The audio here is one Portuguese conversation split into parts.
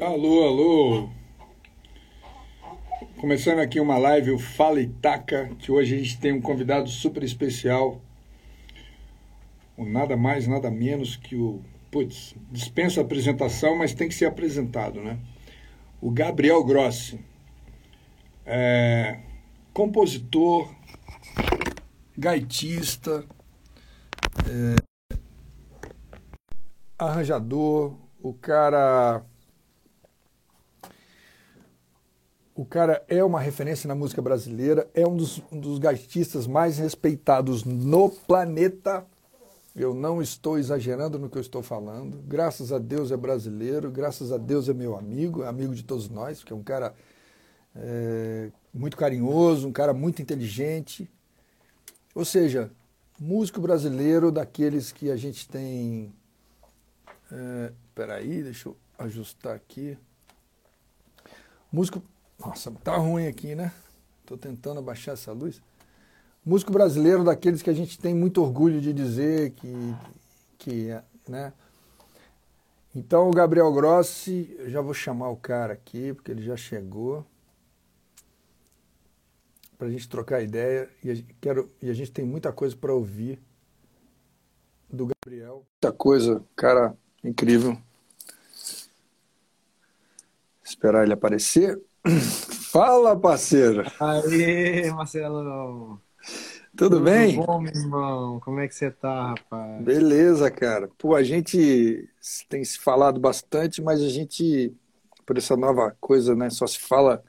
Alô, alô. Começando aqui uma live, o Fala Itaca, que hoje a gente tem um convidado super especial. O nada mais, nada menos que o. Putz, dispensa a apresentação, mas tem que ser apresentado, né? O Gabriel Grossi. É, compositor, gaitista, é, arranjador, o cara O cara é uma referência na música brasileira, é um dos, um dos gaitistas mais respeitados no planeta. Eu não estou exagerando no que eu estou falando. Graças a Deus é brasileiro, graças a Deus é meu amigo, amigo de todos nós, porque é um cara é, muito carinhoso, um cara muito inteligente. Ou seja, músico brasileiro daqueles que a gente tem. É, peraí, deixa eu ajustar aqui. Músico nossa, tá ruim aqui, né? Tô tentando abaixar essa luz. Músico brasileiro daqueles que a gente tem muito orgulho de dizer que, que né? Então o Gabriel Grossi, eu já vou chamar o cara aqui, porque ele já chegou. Para a gente trocar ideia. E a, quero, e a gente tem muita coisa para ouvir do Gabriel. Muita coisa, cara incrível. Esperar ele aparecer. Fala, parceiro. Aí, Marcelo. Tudo, Tudo bem? Tudo bom, meu irmão? Como é que você tá, rapaz? Beleza, cara. Pô, a gente tem se falado bastante, mas a gente, por essa nova coisa, né, só se fala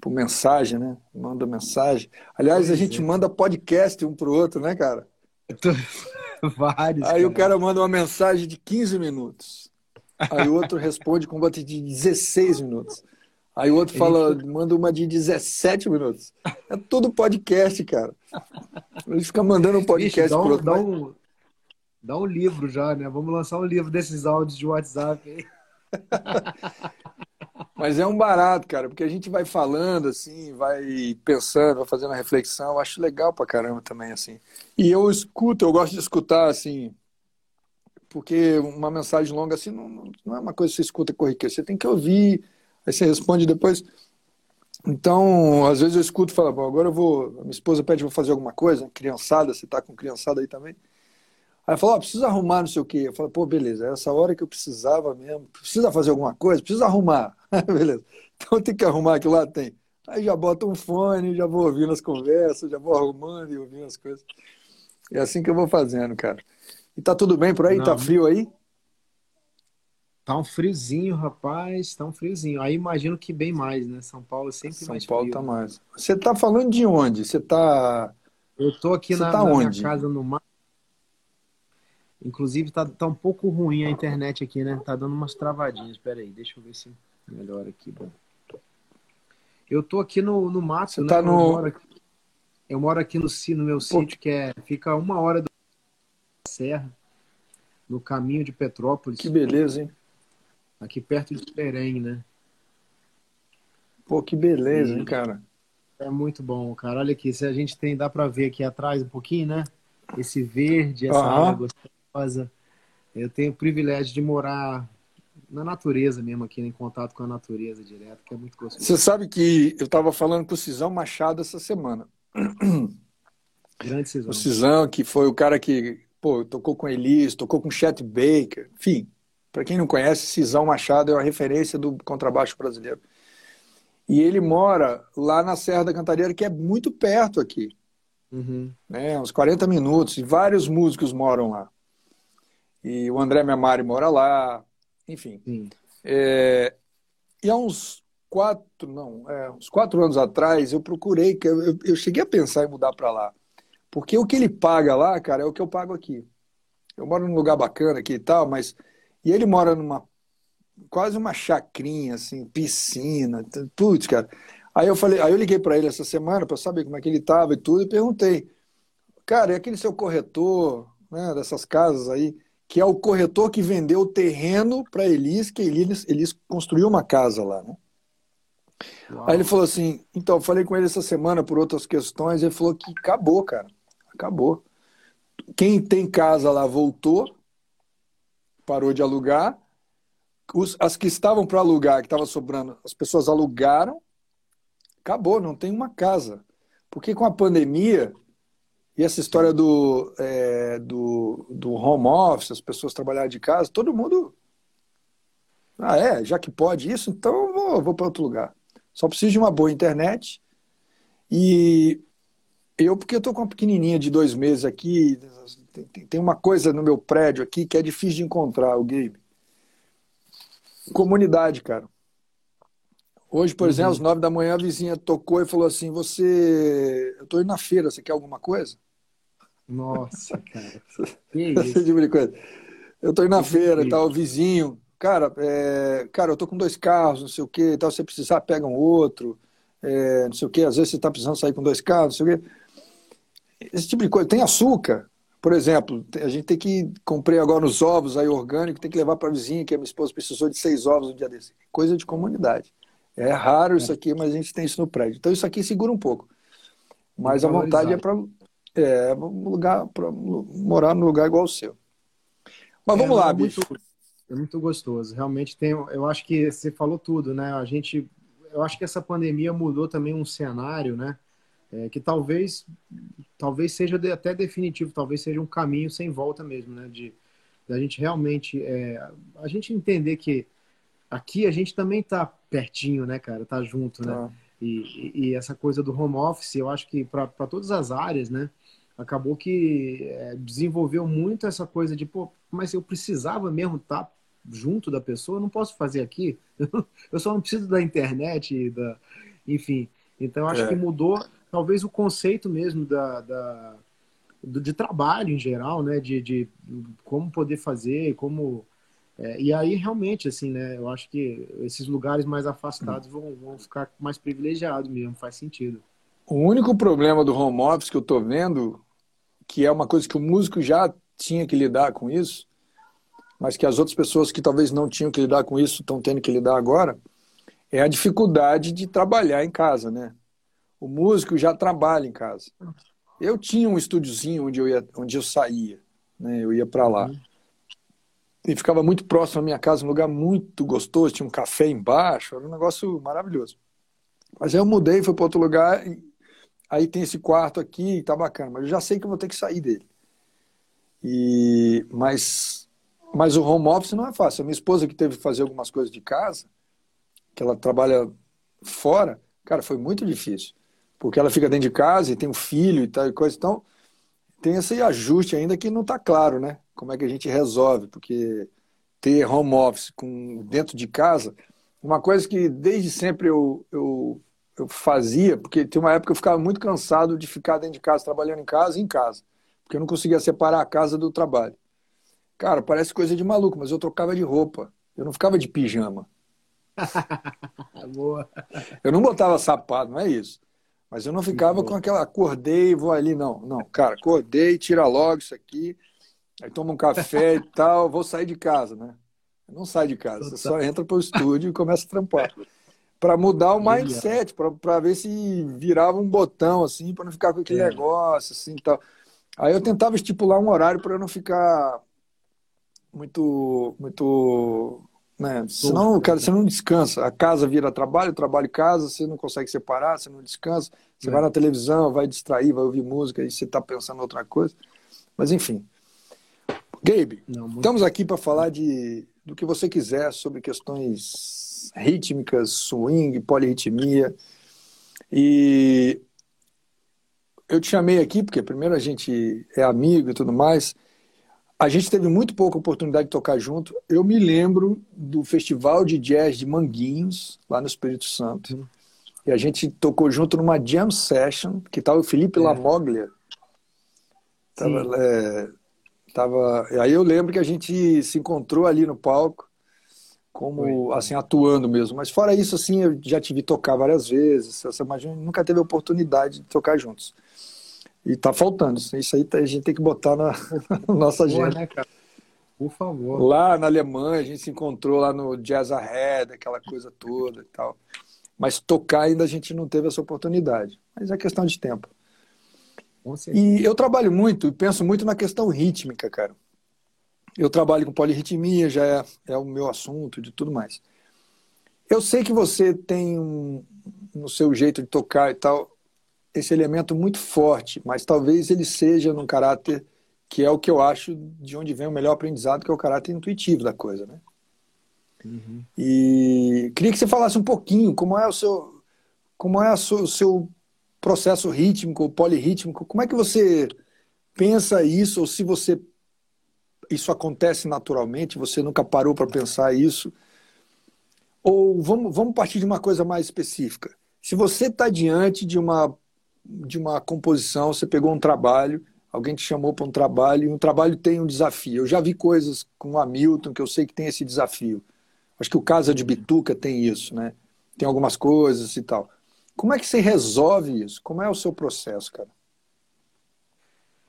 por mensagem, né? Manda mensagem. Aliás, a gente é. manda podcast um pro outro, né, cara? Vários. Aí cara. o cara manda uma mensagem de 15 minutos. Aí o outro responde com um de 16 minutos. Aí o outro fala, manda uma de 17 minutos. É tudo podcast, cara. Ele fica mandando um podcast Vixe, um, pro outro. Dá um, dá um livro já, né? Vamos lançar um livro desses áudios de WhatsApp aí. Mas é um barato, cara, porque a gente vai falando, assim, vai pensando, vai fazendo a reflexão. Eu acho legal pra caramba também, assim. E eu escuto, eu gosto de escutar, assim, porque uma mensagem longa, assim, não, não é uma coisa que você escuta corriqueira. Você tem que ouvir Aí você responde depois. Então, às vezes eu escuto e falo, bom, agora eu vou. A minha esposa pede para fazer alguma coisa, criançada, você tá com criançada aí também. Aí fala, ó, oh, precisa arrumar não sei o quê. Eu falo, pô, beleza, é essa hora que eu precisava mesmo. Precisa fazer alguma coisa? Precisa arrumar. beleza. Então tem que arrumar aquilo lá, tem. Aí já bota um fone, já vou ouvindo as conversas, já vou arrumando e ouvindo as coisas. É assim que eu vou fazendo, cara. E tá tudo bem por aí? Não, tá frio aí? Tá um friozinho, rapaz, tá um friozinho. Aí imagino que bem mais, né? São Paulo é sempre São mais Paulo frio. tá mais. Você tá falando de onde? Você tá. Eu tô aqui na, tá na minha casa no mar. Inclusive tá, tá um pouco ruim a internet aqui, né? Tá dando umas travadinhas. Pera aí, deixa eu ver se melhora aqui. Bom. Eu tô aqui no, no mato, Você né? Tá no... eu, moro aqui, eu moro aqui no, no meu Pô. sítio, que é, fica uma hora da serra, no caminho de Petrópolis. Que beleza, hein? Aqui perto de Xerém, né? Pô, que beleza, hein, cara? É muito bom, cara. Olha aqui, se a gente tem, dá para ver aqui atrás um pouquinho, né? Esse verde, essa uhum. água gostosa. Eu tenho o privilégio de morar na natureza mesmo, aqui em contato com a natureza direto, que é muito gostoso. Você sabe que eu estava falando com o Cisão Machado essa semana. Grande Cisão. O Cisão, que foi o cara que pô, tocou com Elis, tocou com Chet Baker, enfim, para quem não conhece, Cisão Machado é uma referência do contrabaixo brasileiro. E ele mora lá na Serra da Cantareira, que é muito perto aqui. Uhum. Né, uns 40 minutos. E vários músicos moram lá. E o André Memari mora lá. Enfim. É, e há uns quatro, não, é, uns quatro anos atrás, eu procurei, eu, eu, eu cheguei a pensar em mudar para lá. Porque o que ele paga lá, cara, é o que eu pago aqui. Eu moro num lugar bacana aqui e tal, mas e ele mora numa quase uma chacrinha, assim, piscina, putz, cara. Aí eu falei, aí eu liguei para ele essa semana para saber como é que ele tava e tudo e perguntei, cara, é aquele seu corretor, né, dessas casas aí, que é o corretor que vendeu o terreno para Elis, que Elis, Elis construiu uma casa lá, né? Uau. Aí ele falou assim, então, eu falei com ele essa semana por outras questões, ele falou que acabou, cara, acabou. Quem tem casa lá voltou, parou de alugar. os, as que estavam para alugar, que estavam sobrando, as pessoas alugaram, acabou, não tem uma casa. Porque com a pandemia e essa história do, é, do, do home office, as pessoas trabalharem de casa, todo mundo. Ah, é? Já que pode isso, então eu vou, vou para outro lugar. Só preciso de uma boa internet. E eu, porque eu estou com uma pequenininha de dois meses aqui, tem, tem uma coisa no meu prédio aqui que é difícil de encontrar, o game. Comunidade, cara. Hoje, por uhum. exemplo, às nove da manhã, a vizinha tocou e falou assim: Você. Eu estou indo na feira, você quer alguma coisa? Nossa, cara. Esse tipo de coisa. Eu estou indo na feira e tal, o vizinho. Cara, é... cara, eu tô com dois carros, não sei o quê, tal. Se você precisar, pega um outro. É... não sei o quê. Às vezes você está precisando sair com dois carros, não sei o quê. Esse tipo de coisa. Tem açúcar. Por exemplo, a gente tem que comprei agora os ovos aí orgânicos, tem que levar para a vizinha, que a minha esposa precisou de seis ovos no dia desse. Coisa de comunidade. É raro isso é. aqui, mas a gente tem isso no prédio. Então isso aqui segura um pouco. Mas a vontade é para é um lugar para morar num lugar igual o seu. Mas vamos é, lá, é bicho. Muito, é muito gostoso. Realmente tem. Eu acho que você falou tudo, né? A gente, eu acho que essa pandemia mudou também um cenário, né? É, que talvez talvez seja de, até definitivo, talvez seja um caminho sem volta mesmo, né? De da gente realmente é, a gente entender que aqui a gente também tá pertinho, né, cara? Tá junto, né? Ah. E, e, essa coisa do home office, eu acho que para todas as áreas, né? Acabou que é, desenvolveu muito essa coisa de, pô, mas eu precisava mesmo estar tá junto da pessoa, eu não posso fazer aqui. Eu só não preciso da internet, da, enfim. Então, acho é. que mudou talvez o conceito mesmo da, da de trabalho em geral, né? De, de como poder fazer, como é, e aí realmente assim, né? Eu acho que esses lugares mais afastados vão, vão ficar mais privilegiados mesmo, faz sentido. O único problema do home office que eu estou vendo, que é uma coisa que o músico já tinha que lidar com isso, mas que as outras pessoas que talvez não tinham que lidar com isso estão tendo que lidar agora, é a dificuldade de trabalhar em casa, né? O músico já trabalha em casa. Eu tinha um estúdiozinho onde eu ia, onde eu saía, né? Eu ia para lá. Uhum. E ficava muito próximo à minha casa, um lugar muito gostoso, tinha um café embaixo, era um negócio maravilhoso. Mas aí eu mudei, fui para outro lugar, e aí tem esse quarto aqui, tá bacana, mas eu já sei que eu vou ter que sair dele. E mas mas o home office não é fácil. A minha esposa que teve que fazer algumas coisas de casa, que ela trabalha fora, cara, foi muito difícil porque ela fica dentro de casa e tem um filho e tal e coisa. Então, tem esse ajuste ainda que não está claro, né? Como é que a gente resolve, porque ter home office com, dentro de casa, uma coisa que desde sempre eu, eu, eu fazia, porque tem uma época que eu ficava muito cansado de ficar dentro de casa, trabalhando em casa e em casa, porque eu não conseguia separar a casa do trabalho. Cara, parece coisa de maluco, mas eu trocava de roupa, eu não ficava de pijama. Boa. Eu não botava sapato, não é isso. Mas eu não ficava com aquela acordei e vou ali, não. Não, cara, acordei, tira logo isso aqui, aí toma um café e tal, vou sair de casa, né? Não sai de casa, você só entra para o estúdio e começa a trampar. Para mudar o mindset, para ver se virava um botão, assim, para não ficar com aquele é. negócio, assim tal. Aí eu tentava estipular um horário para eu não ficar muito, muito né? Senão, cara, você não descansa. A casa vira trabalho, trabalho casa, você não consegue separar, você não descansa. Você é. vai na televisão, vai distrair, vai ouvir música e você está pensando em outra coisa. Mas enfim. Gabe, não, muito... estamos aqui para falar de, do que você quiser sobre questões rítmicas, swing, polirritmia. E eu te chamei aqui porque primeiro a gente é amigo e tudo mais, a gente teve muito pouca oportunidade de tocar junto. Eu me lembro do Festival de Jazz de Manguinhos, lá no Espírito Santo. Uhum. E a gente tocou junto numa jam session, que estava o Felipe é. Lamoglia. Tava, é, tava, aí eu lembro que a gente se encontrou ali no palco, como Foi. assim, atuando mesmo. Mas fora isso, assim, eu já tive tocar várias vezes. Essa, mas nunca teve oportunidade de tocar juntos. E tá faltando. Isso aí tá, a gente tem que botar na, nossa agenda. Né, Por favor. Lá na Alemanha, a gente se encontrou lá no Jazz Ahead, aquela coisa toda e tal. Mas tocar ainda a gente não teve essa oportunidade. Mas é questão de tempo. E eu trabalho muito e penso muito na questão rítmica, cara. eu trabalho com polirritmia, já é, é o meu assunto, de tudo mais. Eu sei que você tem um, no seu jeito de tocar e tal, esse elemento muito forte, mas talvez ele seja num caráter que é o que eu acho de onde vem o melhor aprendizado, que é o caráter intuitivo da coisa, né? Uhum. E queria que você falasse um pouquinho como é o seu, como é o seu processo rítmico, polirrítmico, como é que você pensa isso, ou se você isso acontece naturalmente, você nunca parou para pensar isso, ou vamos, vamos partir de uma coisa mais específica. Se você está diante de uma, de uma composição, você pegou um trabalho, alguém te chamou para um trabalho, e um trabalho tem um desafio. Eu já vi coisas com o Hamilton que eu sei que tem esse desafio. Acho que o Casa de Bituca tem isso, né? Tem algumas coisas e tal. Como é que você resolve isso? Como é o seu processo, cara?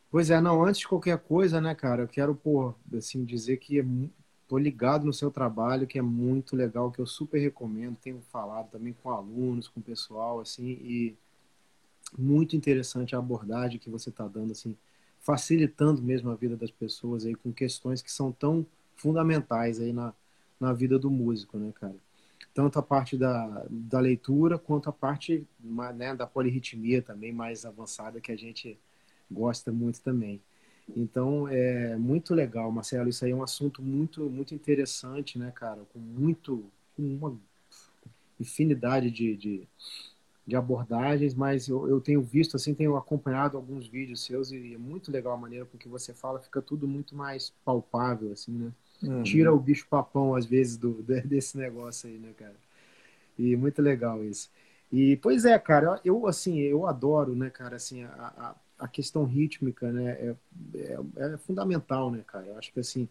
Pois é, não, antes de qualquer coisa, né, cara, eu quero, pô, assim, dizer que é, tô ligado no seu trabalho, que é muito legal, que eu super recomendo, tenho falado também com alunos, com pessoal, assim, e muito interessante a abordagem que você está dando, assim, facilitando mesmo a vida das pessoas aí com questões que são tão fundamentais aí na, na vida do músico, né, cara? Tanto a parte da, da leitura quanto a parte né, da polirritmia também mais avançada que a gente gosta muito também. Então, é muito legal, Marcelo. Isso aí é um assunto muito, muito interessante, né, cara? Com muito, com uma infinidade de, de, de abordagens, mas eu, eu, tenho visto, assim, tenho acompanhado alguns vídeos seus e é muito legal a maneira com que você fala, fica tudo muito mais palpável, assim, né? Uhum. Tira o bicho papão, às vezes, do, desse negócio aí, né, cara? E muito legal isso. E, pois é, cara, eu, assim, eu adoro, né, cara, assim, a, a a questão rítmica, né, é, é, é, fundamental, né, cara? Eu acho que assim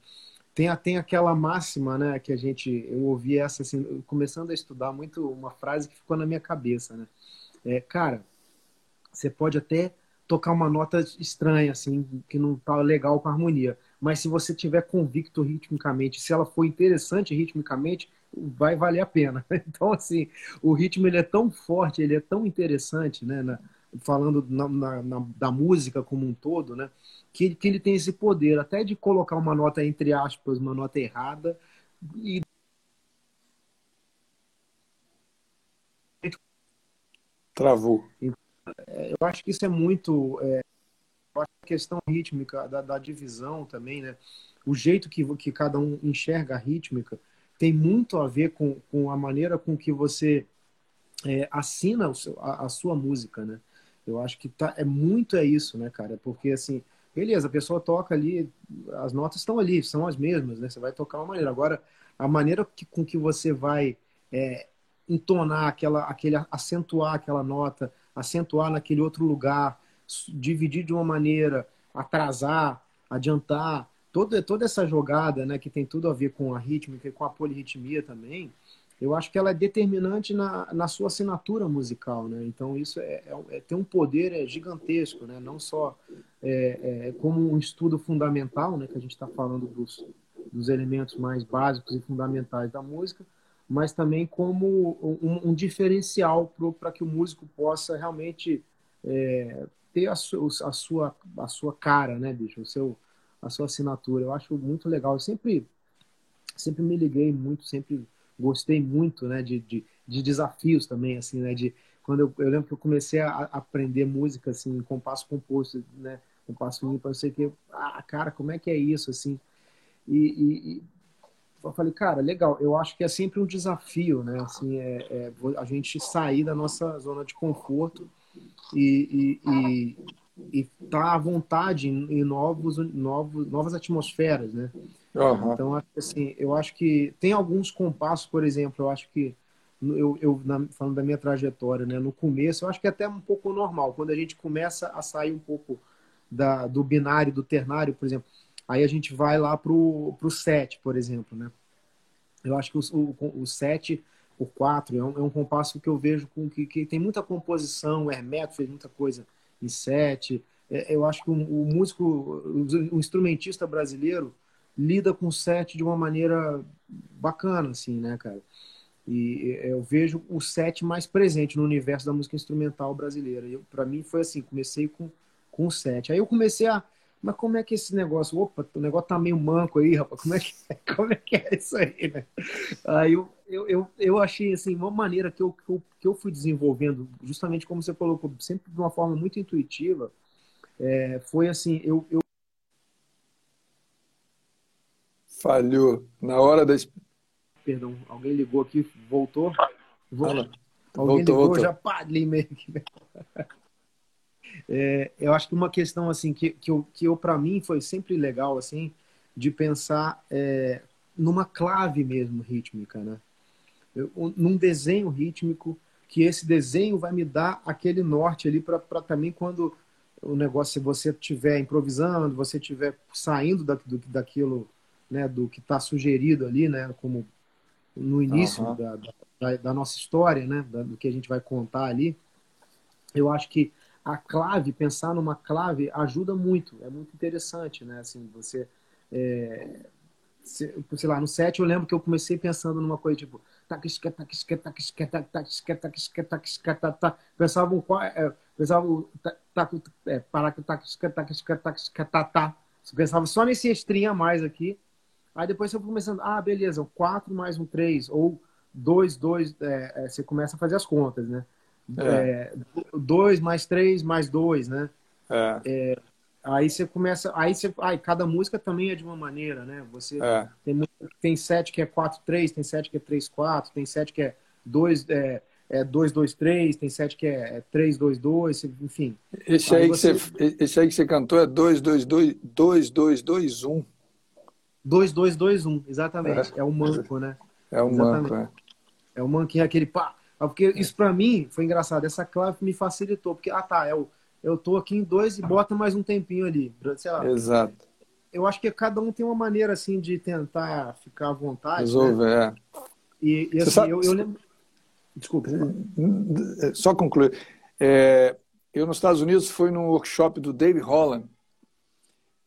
tem, tem aquela máxima, né, que a gente eu ouvi essa assim, começando a estudar muito uma frase que ficou na minha cabeça, né? É, cara, você pode até tocar uma nota estranha, assim, que não tá legal com a harmonia, mas se você tiver convicto ritmicamente, se ela for interessante ritmicamente, vai valer a pena. Então, assim, o ritmo ele é tão forte, ele é tão interessante, né, na, falando na, na, na, da música como um todo, né? Que, que ele tem esse poder até de colocar uma nota entre aspas, uma nota errada e travou. É, eu acho que isso é muito é, a questão rítmica da, da, divisão também, né? O jeito que, que cada um enxerga a rítmica tem muito a ver com, com a maneira com que você é, assina seu, a, a, sua música, né? Eu acho que tá, é muito é isso, né, cara? Porque assim, beleza, a pessoa toca ali, as notas estão ali, são as mesmas, né? Você vai tocar uma maneira. Agora, a maneira que, com que você vai é, entonar aquela, aquele, acentuar aquela nota, acentuar naquele outro lugar, dividir de uma maneira, atrasar, adiantar, toda, toda essa jogada, né, que tem tudo a ver com a rítmica e com a polirritmia também, eu acho que ela é determinante na, na sua assinatura musical, né? Então isso é, é, é tem um poder é, gigantesco, né? Não só é, é, como um estudo fundamental, né? Que a gente está falando dos, dos elementos mais básicos e fundamentais da música, mas também como um, um diferencial para que o músico possa realmente é, ter a, su, a, sua a sua cara, né, bicho? O seu a sua assinatura. Eu acho muito legal. Eu sempre sempre me liguei muito, sempre gostei muito, né, de, de, de desafios também, assim, né, de quando eu, eu lembro que eu comecei a, aprender música, assim, compasso composto, né, compasso ímpar, não sei o que, ah, cara, como é que é isso, assim, e, e, e, eu falei, cara, legal, eu acho que é sempre um desafio, né, assim, é, é a gente sair da nossa zona de conforto e, e, e tá à vontade em, em novos, novos, novas atmosferas, né, Uhum. Então, assim, eu acho que tem alguns compassos, por exemplo, eu acho que eu, eu na, falando da minha trajetória, né, no começo, eu acho que é até um pouco normal, quando a gente começa a sair um pouco da, do binário, do ternário, por exemplo, aí a gente vai lá pro, pro 7, por exemplo, né? Eu acho que o, o, o 7 por 4 é um, é um compasso que eu vejo com que, que tem muita composição, o Hermeto fez muita coisa em 7, é, eu acho que o, o músico, o instrumentista brasileiro, lida com o set de uma maneira bacana, assim, né, cara? E eu vejo o set mais presente no universo da música instrumental brasileira. Para mim foi assim, comecei com, com o set. Aí eu comecei a mas como é que esse negócio, opa, o negócio tá meio manco aí, rapaz, como é que, como é, que é isso aí, né? Aí eu, eu, eu, eu achei, assim, uma maneira que eu, que eu, que eu fui desenvolvendo, justamente como você colocou, sempre de uma forma muito intuitiva, é, foi assim, eu, eu... Falhou. Na hora da... Perdão, alguém ligou aqui, voltou? Voltou. Alguém voltou, ligou, voltou. já pá, meio aqui. É, eu acho que uma questão assim que, que eu, que eu para mim foi sempre legal assim de pensar é, numa clave mesmo rítmica, né? Eu, num desenho rítmico que esse desenho vai me dar aquele norte ali para também quando o negócio se você estiver improvisando, você estiver saindo da, do, daquilo, né, do que está sugerido ali, né, como no início uhum. da, da, da, nossa história, né, do que a gente vai contar ali, eu acho que a clave, pensar numa clave ajuda muito, é muito interessante, né? Assim, você, é, sei lá, no set eu lembro que eu comecei pensando numa coisa tipo pensava um pensava é, pensava só nesse extrinha a mais aqui aí depois você começando ah beleza 4 mais um 3 ou 2, 2 é, é, você começa a fazer as contas né é. dois mais três mais dois, né? É. é. aí você começa, aí você, aí cada música também é de uma maneira, né? Você é. tem tem sete que é quatro três, tem sete que é três quatro, tem sete que é dois é, é dois dois três, tem sete que é, é três dois dois, enfim. Esse aí, aí você... que você, esse aí que você cantou é dois dois dois dois dois dois um. Dois dois dois um, exatamente. É, é o manco, né? É o manco, é. É o manco, é aquele pá porque isso para mim foi engraçado. Essa clave me facilitou. Porque, ah, tá, eu, eu tô aqui em dois e bota mais um tempinho ali. Sei lá. Exato. Eu acho que cada um tem uma maneira, assim, de tentar ficar à vontade. Né? Resolver, né? é. E, e assim, sabe... eu, eu, lembro... Desculpa. Só concluir. É, eu, nos Estados Unidos, fui no workshop do Dave Holland,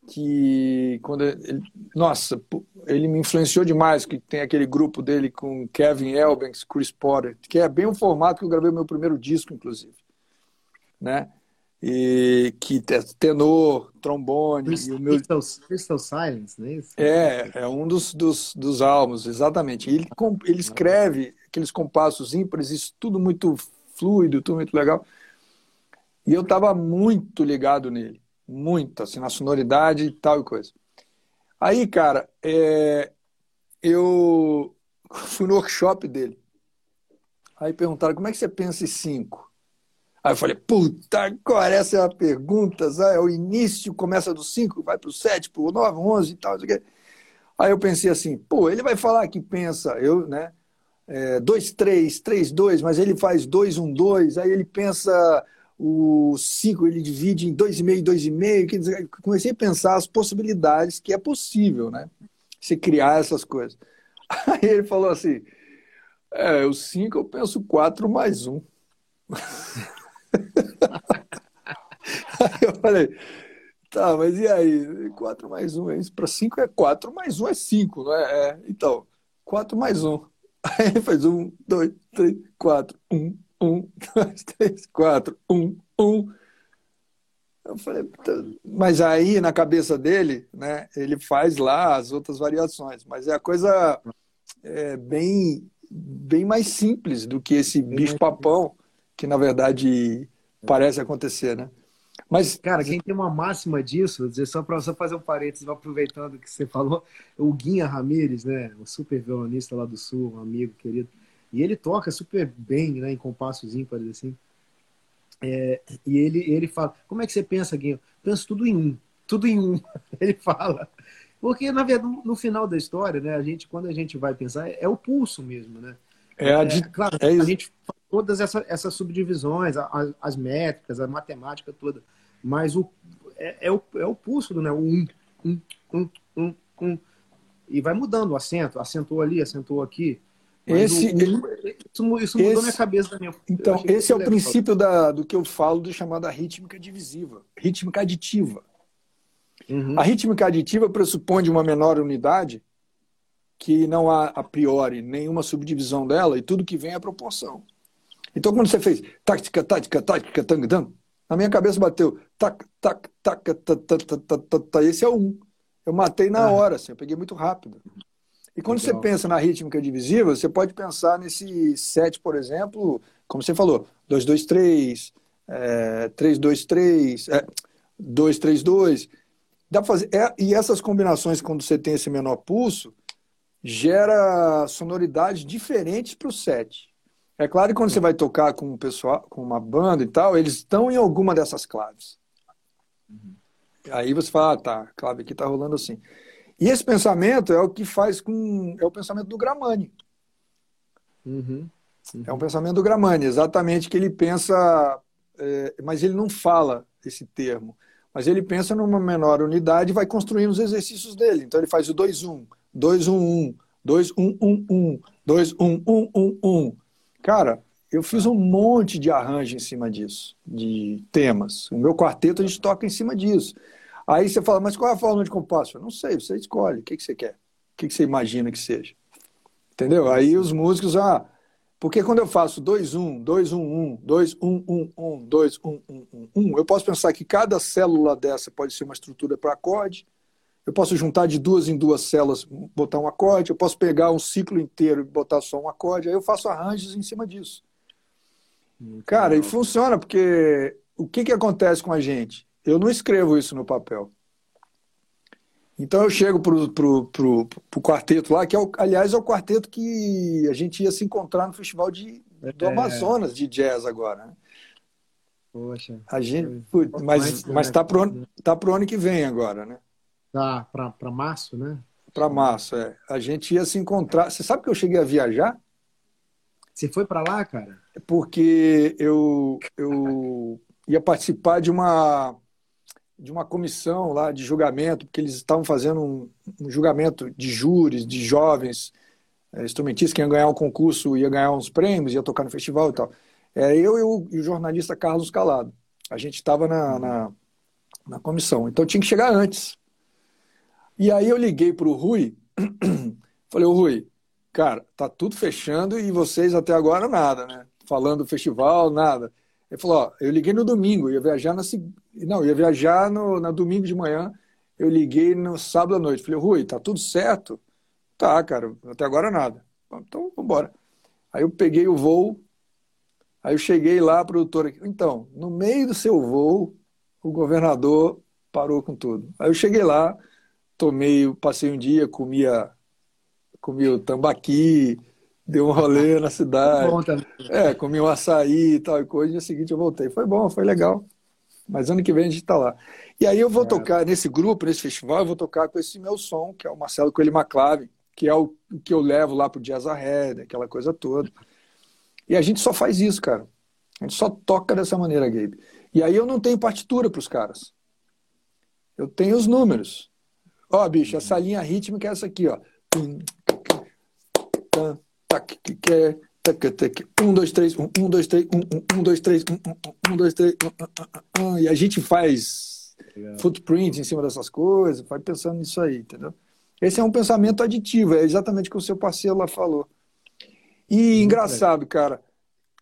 que quando ele, nossa, ele me influenciou demais, que tem aquele grupo dele com Kevin Elbanks, Chris Potter, que é bem o formato que eu gravei o meu primeiro disco, inclusive, né? E que é tenor, trombone, Crystal, e o meu Crystal Silence, não é isso? É, é um dos, dos, dos álbuns, exatamente. Ele, ele escreve aqueles compassos ímpares, isso tudo muito fluido, tudo muito legal. E eu estava muito ligado nele muito, assim, na sonoridade e tal e coisa. Aí, cara, é, eu fui no workshop dele. Aí perguntaram, como é que você pensa em cinco? Aí eu falei, puta, agora essa é a pergunta, sabe? é o início, começa do cinco, vai para o sete, para o nove, onze e tal, Aí eu pensei assim, pô, ele vai falar que pensa, eu, né, é, dois, três, três, dois, mas ele faz dois, um, dois, aí ele pensa o 5 ele divide em 2,5 e 2,5. Quer dizer, comecei a pensar as possibilidades que é possível, né? Se criar essas coisas. Aí ele falou assim: é, o 5 eu penso 4 mais 1. aí eu falei, tá, mas e aí? 4 mais 1 é isso? Para 5 é 4, mais 1 é 5, não é? é? Então, 4 mais 1. Aí ele faz 1, 2, 3, 4, 1, um, dois, três, quatro, um, um. Eu falei, mas aí na cabeça dele, né, ele faz lá as outras variações, mas é a coisa é, bem, bem mais simples do que esse bicho-papão que na verdade parece acontecer, né? Mas, cara, quem tem uma máxima disso, vou dizer só para só fazer um parênteses, aproveitando que você falou, o Guinha Ramírez, né, o super violonista lá do Sul, um amigo querido, e ele toca super bem, né, em compassos ímpares, assim. É, e ele, ele fala, como é que você pensa, Guinho? Penso tudo em um, tudo em um, ele fala. Porque, na verdade, no final da história, né, a gente, quando a gente vai pensar, é, é o pulso mesmo, né? É, a de... é claro, é a gente faz todas essa, essas subdivisões, as, as, métricas, a matemática toda, mas o, é, é, o, é o pulso do né? O um, um, um, um, um, e vai mudando o acento, acentou ali, acentou aqui, esse, isso, isso mudou esse, minha cabeça da minha. Então, esse é o princípio da, do que eu falo de chamada rítmica divisiva, rítmica aditiva. Uhum. A rítmica aditiva pressupõe uma menor unidade que não há a priori nenhuma subdivisão dela e tudo que vem é proporção. Então, quando você fez tática, tática, tática, tang, tang, Na minha cabeça bateu tac, tac, tac, tac, tac, tac, tac, tac, esse é o um. Eu matei na hora, assim, eu peguei muito rápido. E quando Legal. você pensa na rítmica divisiva, você pode pensar nesse set, por exemplo, como você falou, 2, 2, 3, 3, 2, 3, 2, 3, 2. Dá fazer. É, e essas combinações, quando você tem esse menor pulso, gera sonoridades diferentes para o set. É claro que quando você vai tocar com um pessoal, com uma banda e tal, eles estão em alguma dessas claves. Uhum. Aí você fala, ah, tá, a clave aqui tá rolando assim. E esse pensamento é o que faz com. É o pensamento do Gramani. Uhum. Uhum. É um pensamento do Gramani, exatamente que ele pensa, é, mas ele não fala esse termo. Mas ele pensa numa menor unidade e vai construindo os exercícios dele. Então ele faz o 2-1, 2-1-1, 2-1-1-1, 2-1-1-1-1. Cara, eu fiz um monte de arranjo em cima disso, de temas. O meu quarteto a gente toca em cima disso. Aí você fala, mas qual é a forma de compasso? Eu não sei, você escolhe. O que, que você quer? O que, que você imagina que seja? Entendeu? Aí os músicos, ah, porque quando eu faço 2-1, 2-1-1, 2-1-1-1, 2-1-1-1, eu posso pensar que cada célula dessa pode ser uma estrutura para acorde. Eu posso juntar de duas em duas células, botar um acorde. Eu posso pegar um ciclo inteiro e botar só um acorde. Aí eu faço arranjos em cima disso. Muito Cara, legal. e funciona, porque o que, que acontece com a gente? Eu não escrevo isso no papel. Então eu chego pro, pro, pro, pro quarteto lá, que é o, aliás é o quarteto que a gente ia se encontrar no festival de, do é. Amazonas de jazz agora. Né? Poxa. A gente, putz, mas mas tá pro, ano, tá pro ano que vem agora, né? Tá, para março, né? Para março, é. A gente ia se encontrar. Você sabe que eu cheguei a viajar? Você foi para lá, cara? Porque eu, eu ia participar de uma de uma comissão lá de julgamento, porque eles estavam fazendo um, um julgamento de júris, de jovens é, instrumentistas que iam ganhar um concurso, ia ganhar uns prêmios, ia tocar no festival e tal. É, eu e o, e o jornalista Carlos Calado. A gente estava na, na, na, comissão, então tinha que chegar antes. E aí eu liguei para o Rui, falei, ô Rui, cara, tá tudo fechando e vocês até agora nada, né? Falando do festival, nada. Ele falou, ó, eu liguei no domingo, ia viajar na não, ia viajar no na domingo de manhã. Eu liguei no sábado à noite. Falei, Rui, tá tudo certo? Tá, cara, até agora nada. Então, vamos embora. Aí eu peguei o voo, aí eu cheguei lá, produtor, então, no meio do seu voo, o governador parou com tudo. Aí eu cheguei lá, tomei, passei um dia, comia, comia o tambaqui, deu um rolê na cidade. Bom É, comi um açaí e tal e coisa. E dia seguinte eu voltei. Foi bom, foi legal. Mas ano que vem a gente está lá. E aí eu vou é. tocar nesse grupo, nesse festival, eu vou tocar com esse meu som, que é o Marcelo Coelho Maclave, que é o que eu levo lá pro Jazz Ahead, aquela coisa toda. E a gente só faz isso, cara. A gente só toca dessa maneira, Gabe. E aí eu não tenho partitura para os caras. Eu tenho os números. Ó, bicho, essa linha rítmica é essa aqui, ó tac, que é um, dois, três, um, um, dois, três, um, dois, três, um, dois, três, e a gente faz Legal. footprint em cima dessas coisas, vai pensando nisso aí, entendeu? Esse é um pensamento aditivo, é exatamente o que o seu parceiro lá falou. E engraçado, cara,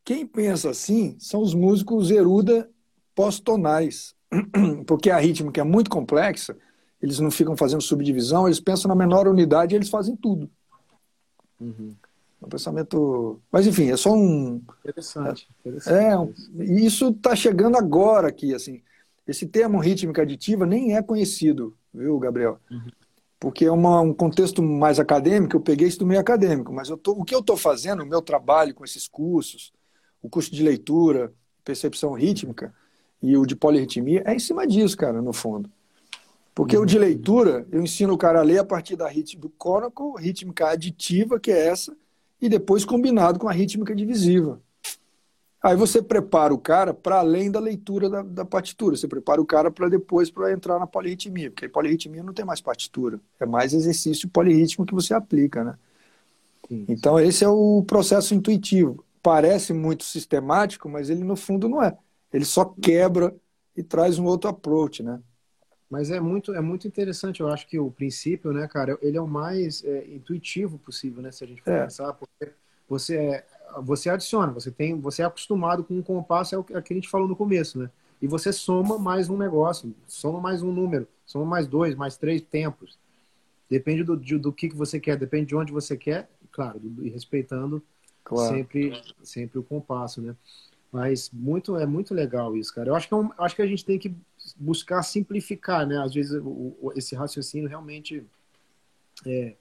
quem pensa assim são os músicos eruda pós-tonais, porque a rítmica é muito complexa, eles não ficam fazendo subdivisão, eles pensam na menor unidade e eles fazem tudo. Uhum. Um pensamento. Mas enfim, é só um. Interessante. interessante é, um... isso está chegando agora aqui, assim. Esse termo rítmica aditiva nem é conhecido, viu, Gabriel? Uhum. Porque é uma, um contexto mais acadêmico, eu peguei isso do meio acadêmico, mas eu tô, o que eu estou fazendo, o meu trabalho com esses cursos, o curso de leitura, percepção rítmica e o de polirritmia, é em cima disso, cara, no fundo. Porque uhum. o de leitura, eu ensino o cara a ler a partir da rítmica do Coracle, rítmica aditiva, que é essa, e depois combinado com a rítmica divisiva. Aí você prepara o cara para além da leitura da, da, partitura, você prepara o cara para depois para entrar na polirritmia, porque a polirritmia não tem mais partitura, é mais exercício polirrítmico que você aplica, né? Sim. Então esse é o processo intuitivo. Parece muito sistemático, mas ele no fundo não é. Ele só quebra e traz um outro approach, né? Mas é muito, é muito interessante, eu acho que o princípio, né, cara, ele é o mais é, intuitivo possível, né, se a gente for é. pensar, porque você, você adiciona, você tem, você é acostumado com um compasso, é o que a gente falou no começo, né? e você soma mais um negócio, soma mais um número, soma mais dois, mais três tempos. Depende do, do, do que, que você quer, depende de onde você quer, claro, e respeitando claro. sempre, sempre o compasso, né? Mas muito, é muito legal isso, cara. Eu acho que, é um, acho que a gente tem que buscar simplificar, né? Às vezes o, o, esse raciocínio realmente é,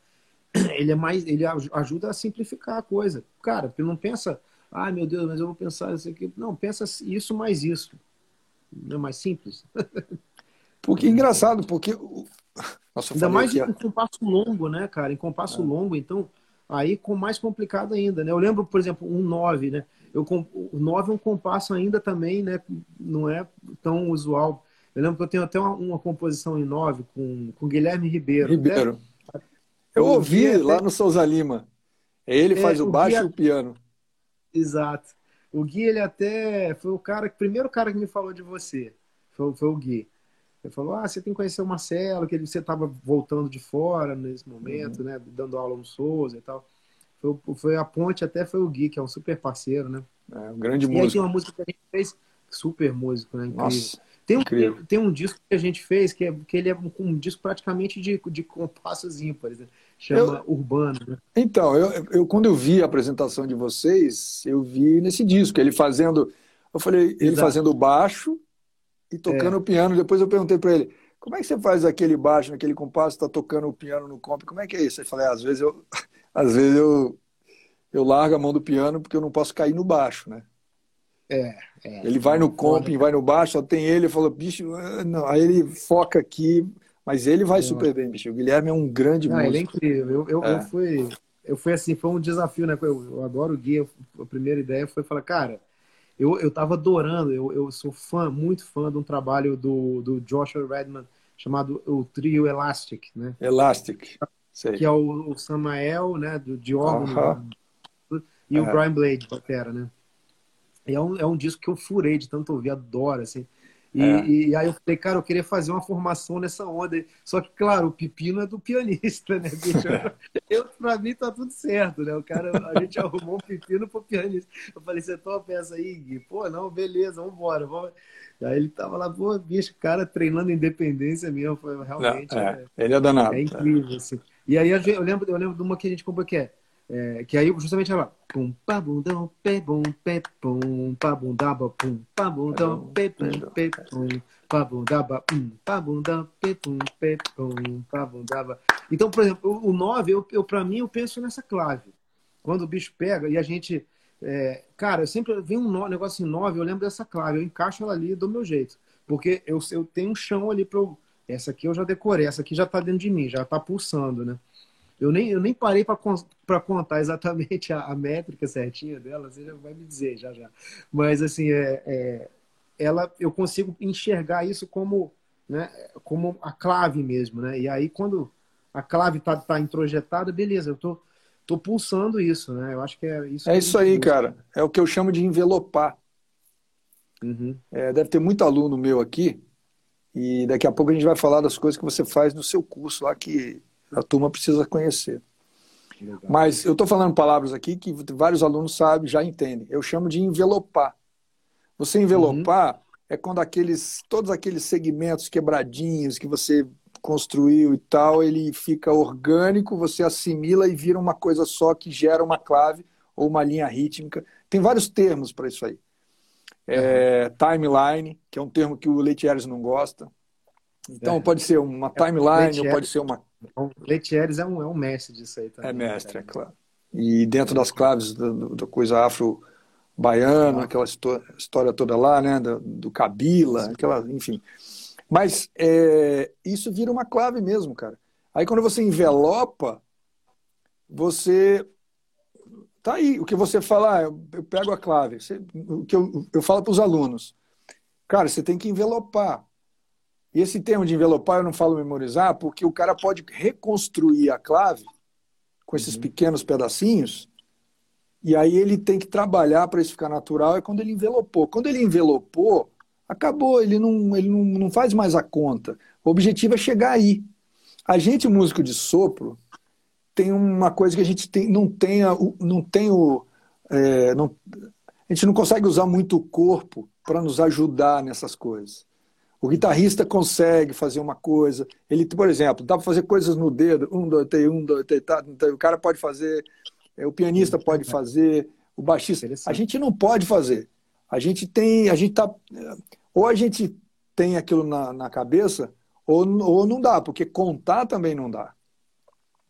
ele é mais, ele ajuda a simplificar a coisa. Cara, porque não pensa, ah, meu Deus, mas eu vou pensar isso aqui. Não, pensa isso mais isso. Não é mais simples. Porque é engraçado, porque Nossa, ainda mais em compasso longo, né, cara? Em compasso é. longo, então aí com mais complicado ainda, né? Eu lembro, por exemplo, um 9, né? Eu, o 9 é um compasso ainda também, né? Não é tão usual. Eu lembro que eu tenho até uma, uma composição em 9 com, com Guilherme Ribeiro. Ribeiro. Eu ouvi até... lá no Souza Lima. Ele é, faz o, o baixo Gui... e o piano. Exato. O Gui, ele até foi o cara, o primeiro cara que me falou de você. Foi, foi o Gui. Ele falou: Ah, você tem que conhecer o Marcelo, que ele, você estava voltando de fora nesse momento, uhum. né? Dando aula no Souza e tal. Foi, foi, a ponte, até foi o Gui, que é um super parceiro, né? É, um grande e músico. E aí tem uma música que a gente fez, super músico, né? Incrível. Nossa, tem, um, incrível. tem um disco que a gente fez que, é, que ele é um, um disco praticamente de, de compassos ímpares, né? Chama eu, Urbano. Né? Então, eu, eu, quando eu vi a apresentação de vocês, eu vi nesse disco, ele fazendo. Eu falei, ele Exato. fazendo baixo e tocando é. o piano. Depois eu perguntei para ele, como é que você faz aquele baixo, naquele compasso, está tocando o piano no comp? Como é que é isso? Ele falou, é, às vezes eu, às vezes eu, eu largo a mão do piano porque eu não posso cair no baixo, né? É, é, ele vai no comp, vai no baixo, só tem ele, falou, bicho, ah, não. aí ele foca aqui, mas ele vai super bem, bicho. O Guilherme é um grande não, músico. Ele é incrível. Eu, eu, é. eu, fui, eu fui assim, foi um desafio, né? Eu, eu adoro o Gui. A primeira ideia foi falar, cara, eu, eu tava adorando, eu, eu sou fã, muito fã de um trabalho do, do Joshua Redman chamado o Trio Elastic, né? Elastic, Sei. Que é o, o Samael, né, do, de órgão, uh -huh. e uh -huh. o Brian Blade, batera, né? E é um, é um disco que eu furei de tanto ouvir, adoro, assim. E, é. e, aí eu falei, cara, eu queria fazer uma formação nessa onda. Só que, claro, o pepino é do pianista, né, bicho? Eu, pra mim tá tudo certo, né? O cara, a gente arrumou um pepino pro pianista. Eu falei, você topa essa aí, Gui? Pô, não, beleza, vambora. Vamos... Aí ele tava lá, pô, bicho, cara treinando independência mesmo. Foi realmente. É, é, ele é danado. É incrível, assim. E aí eu lembro, eu lembro de uma que a gente comprou que é. É, que aí justamente ela pum pa bundão pe bum pe pum pa bundaba pum pa bundão pe pum pe pum pa bundaba pum pa bundão pe pum pe pum pa bundaba. Então por exemplo o 9 eu, eu para mim eu penso nessa clave. Quando o bicho pega e a gente é, cara eu sempre vem um negócio em 9 eu lembro dessa clave eu encaixo ela ali do meu jeito porque eu, eu tenho um chão ali para essa aqui eu já decorei essa aqui já tá dentro de mim já tá pulsando né eu nem, eu nem parei para contar exatamente a, a, métrica certinha dela, você já vai me dizer já já. Mas assim, é, é, ela, eu consigo enxergar isso como, né, como a clave mesmo, né? E aí quando a clave está tá introjetada, beleza, eu tô, tô pulsando isso, né? Eu acho que é isso. É isso aí, cara. É o que eu chamo de envelopar. Uhum. É, deve ter muito aluno meu aqui e daqui a pouco a gente vai falar das coisas que você faz no seu curso lá que a turma precisa conhecer. Legal. Mas eu estou falando palavras aqui que vários alunos sabem, já entendem. Eu chamo de envelopar. Você envelopar uhum. é quando aqueles, todos aqueles segmentos quebradinhos que você construiu e tal, ele fica orgânico, você assimila e vira uma coisa só que gera uma clave ou uma linha rítmica. Tem vários termos para isso aí. É, uhum. timeline, que é um termo que o Leitieres não gosta. Então, é. pode ser uma é, timeline, ou pode ser uma. O Letieres é um, é um mestre disso aí também. É mestre, é claro. E dentro das claves da coisa afro-baiana, aquela história toda lá, né? Do, do Kabila, aquela, enfim. Mas é, isso vira uma clave mesmo, cara. Aí quando você envelopa, você. Tá aí, o que você fala, ah, eu pego a clave. Você, o que eu, eu falo para os alunos. Cara, você tem que envelopar. E esse termo de envelopar eu não falo memorizar, porque o cara pode reconstruir a clave com esses uhum. pequenos pedacinhos, e aí ele tem que trabalhar para isso ficar natural, é quando ele envelopou. Quando ele envelopou, acabou, ele não, ele não, não faz mais a conta. O objetivo é chegar aí. A gente, músico de sopro, tem uma coisa que a gente tem, não tem, a, não tem o. É, não, a gente não consegue usar muito o corpo para nos ajudar nessas coisas. O guitarrista consegue fazer uma coisa. Ele, por exemplo, dá para fazer coisas no dedo. Um, dois, três, um, dois, três, tá. Então, o cara pode fazer, é, o pianista pode fazer, o baixista. A gente não pode fazer. A gente tem, a gente tá, ou a gente tem aquilo na, na cabeça, ou, ou não dá, porque contar também não dá.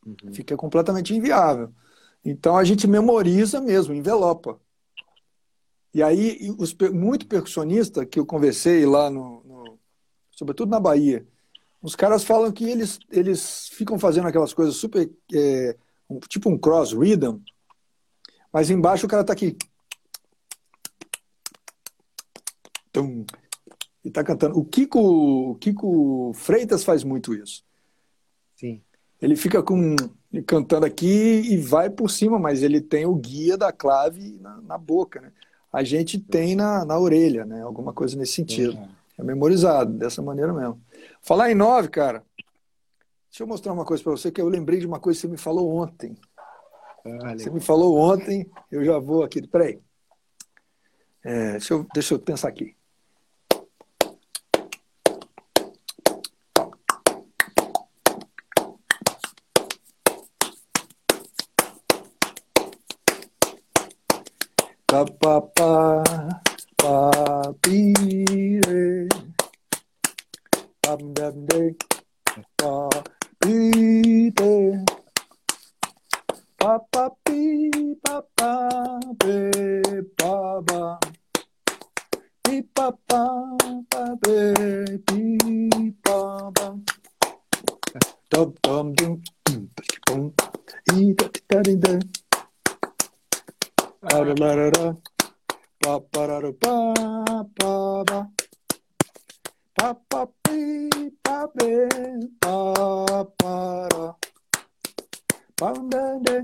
Uhum. Fica completamente inviável. Então a gente memoriza mesmo, envelopa. E aí, os, muito percussionista que eu conversei lá, no, sobretudo na Bahia, os caras falam que eles, eles ficam fazendo aquelas coisas super. É, um, tipo um cross rhythm, mas embaixo o cara tá aqui. Tum, e tá cantando. O Kiko, o Kiko Freitas faz muito isso. Sim. Ele fica com cantando aqui e vai por cima, mas ele tem o guia da clave na, na boca, né? a gente tem na, na orelha, né? Alguma coisa nesse sentido. É. é memorizado, dessa maneira mesmo. Falar em nove, cara. Deixa eu mostrar uma coisa para você que eu lembrei de uma coisa que você me falou ontem. você me falou ontem, eu já vou aqui. Peraí. É, deixa, eu, deixa eu pensar aqui. pa pa pa pa pi re pam dam de pa pi de pa pa pi pa pa pe pa ba pi pa pa pa pe pi pa ba dum dum dum dum i da da da da Ararara, pa parara pa pa ba. Pa pa pi pa be pa para. Pa de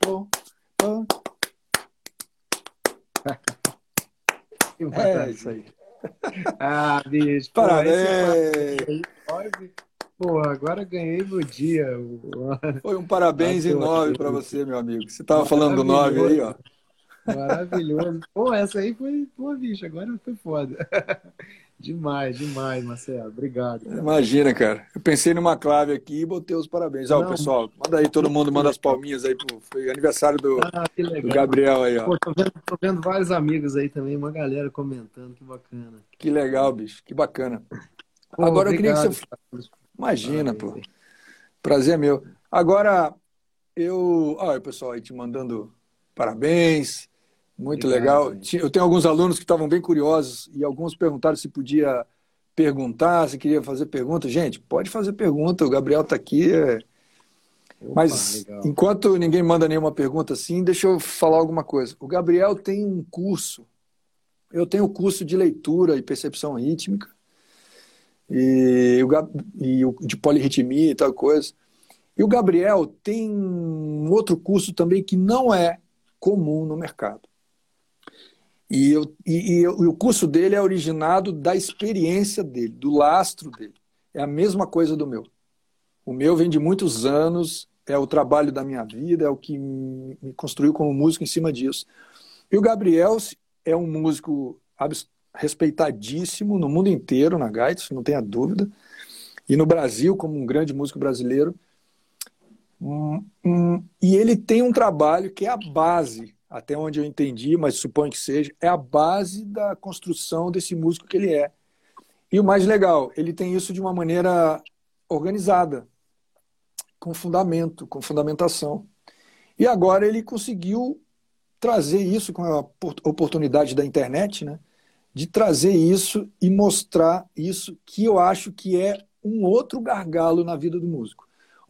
po po. É isso aí. Ah, bicho. Parabéns. Pô, agora ganhei meu dia. Foi um parabéns em nove para você, meu amigo. Você estava falando do nove aí, ó. Maravilhoso. Pô, essa aí foi, pô, bicho, agora foi foda. Demais, demais, Marcelo. Obrigado. Cara. Imagina, cara. Eu pensei numa clave aqui e botei os parabéns. Ó, pessoal, manda aí, todo mundo manda as palminhas aí. Pô. Foi aniversário do, ah, do Gabriel aí, ó. Pô, tô vendo, tô vendo vários amigos aí também, uma galera comentando, que bacana. Que legal, bicho, que bacana. Pô, Agora obrigado, eu queria que você. Imagina, pô. Prazer é meu. Agora, eu. Olha, pessoal aí te mandando parabéns. Muito Obrigado, legal. Eu tenho alguns alunos que estavam bem curiosos e alguns perguntaram se podia perguntar, se queria fazer pergunta. Gente, pode fazer pergunta, o Gabriel está aqui. É... Opa, Mas legal. enquanto ninguém manda nenhuma pergunta assim, deixa eu falar alguma coisa. O Gabriel tem um curso. Eu tenho um curso de leitura e percepção rítmica e, e o de polirritmia e tal coisa. E o Gabriel tem um outro curso também que não é comum no mercado. E, eu, e, e, o curso dele é originado da experiência dele, do lastro dele. É a mesma coisa do meu. O meu vem de muitos anos, é o trabalho da minha vida, é o que me construiu como músico em cima disso. E o Gabriel é um músico respeitadíssimo no mundo inteiro na gaita, não tenha dúvida, e no Brasil como um grande músico brasileiro. Hum, hum, e ele tem um trabalho que é a base, até onde eu entendi, mas suponho que seja, é a base da construção desse músico que ele é. E o mais legal, ele tem isso de uma maneira organizada, com fundamento, com fundamentação. E agora ele conseguiu trazer isso com a oportunidade da internet, né? de trazer isso e mostrar isso que eu acho que é um outro gargalo na vida do músico.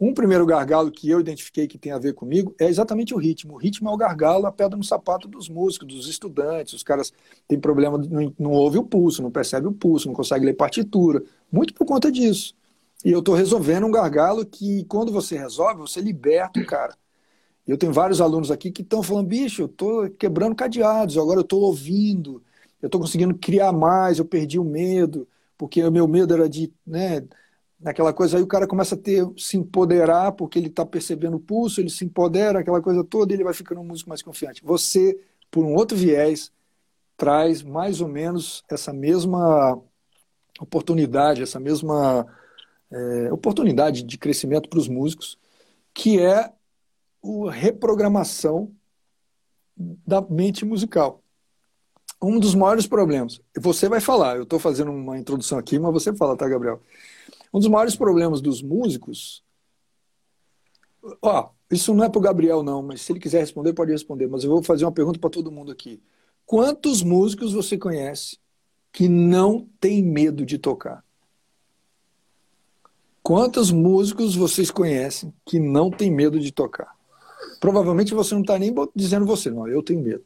Um primeiro gargalo que eu identifiquei que tem a ver comigo é exatamente o ritmo. O ritmo é o gargalo, a pedra no sapato dos músicos, dos estudantes. Os caras têm problema, não, não ouve o pulso, não percebe o pulso, não consegue ler partitura. Muito por conta disso. E eu estou resolvendo um gargalo que, quando você resolve, você liberta o cara. Eu tenho vários alunos aqui que estão falando, bicho, eu estou quebrando cadeados, agora eu estou ouvindo, eu estou conseguindo criar mais, eu perdi o medo, porque o meu medo era de, né, naquela coisa, aí o cara começa a ter, se empoderar, porque ele está percebendo o pulso, ele se empodera, aquela coisa toda, e ele vai ficando um músico mais confiante. Você por um outro viés, traz mais ou menos essa mesma oportunidade, essa mesma é, oportunidade de crescimento para os músicos, que é a reprogramação da mente musical. Um dos maiores problemas, você vai falar, eu estou fazendo uma introdução aqui, mas você fala, tá, Gabriel? Um dos maiores problemas dos músicos. Ó, isso não é para o Gabriel, não, mas se ele quiser responder, pode responder. Mas eu vou fazer uma pergunta para todo mundo aqui. Quantos músicos você conhece que não tem medo de tocar? Quantos músicos vocês conhecem que não tem medo de tocar? Provavelmente você não está nem dizendo você, não, eu tenho medo.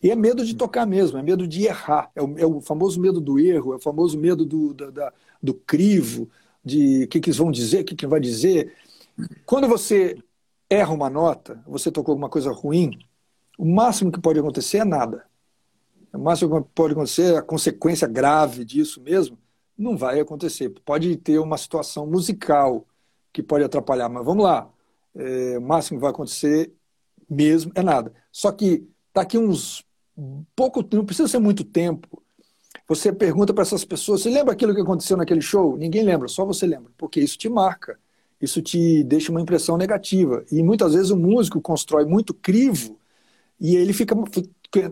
E é medo de tocar mesmo, é medo de errar. É o, é o famoso medo do erro, é o famoso medo do, da, da, do crivo, de o que, que eles vão dizer, o que, que vai dizer. Quando você erra uma nota, você tocou alguma coisa ruim, o máximo que pode acontecer é nada. O máximo que pode acontecer, a consequência grave disso mesmo, não vai acontecer. Pode ter uma situação musical que pode atrapalhar, mas vamos lá. É, o máximo que vai acontecer mesmo é nada. Só que daqui uns pouco não precisa ser muito tempo. Você pergunta para essas pessoas: você lembra aquilo que aconteceu naquele show? Ninguém lembra, só você lembra, porque isso te marca, isso te deixa uma impressão negativa. E muitas vezes o músico constrói muito crivo e ele fica,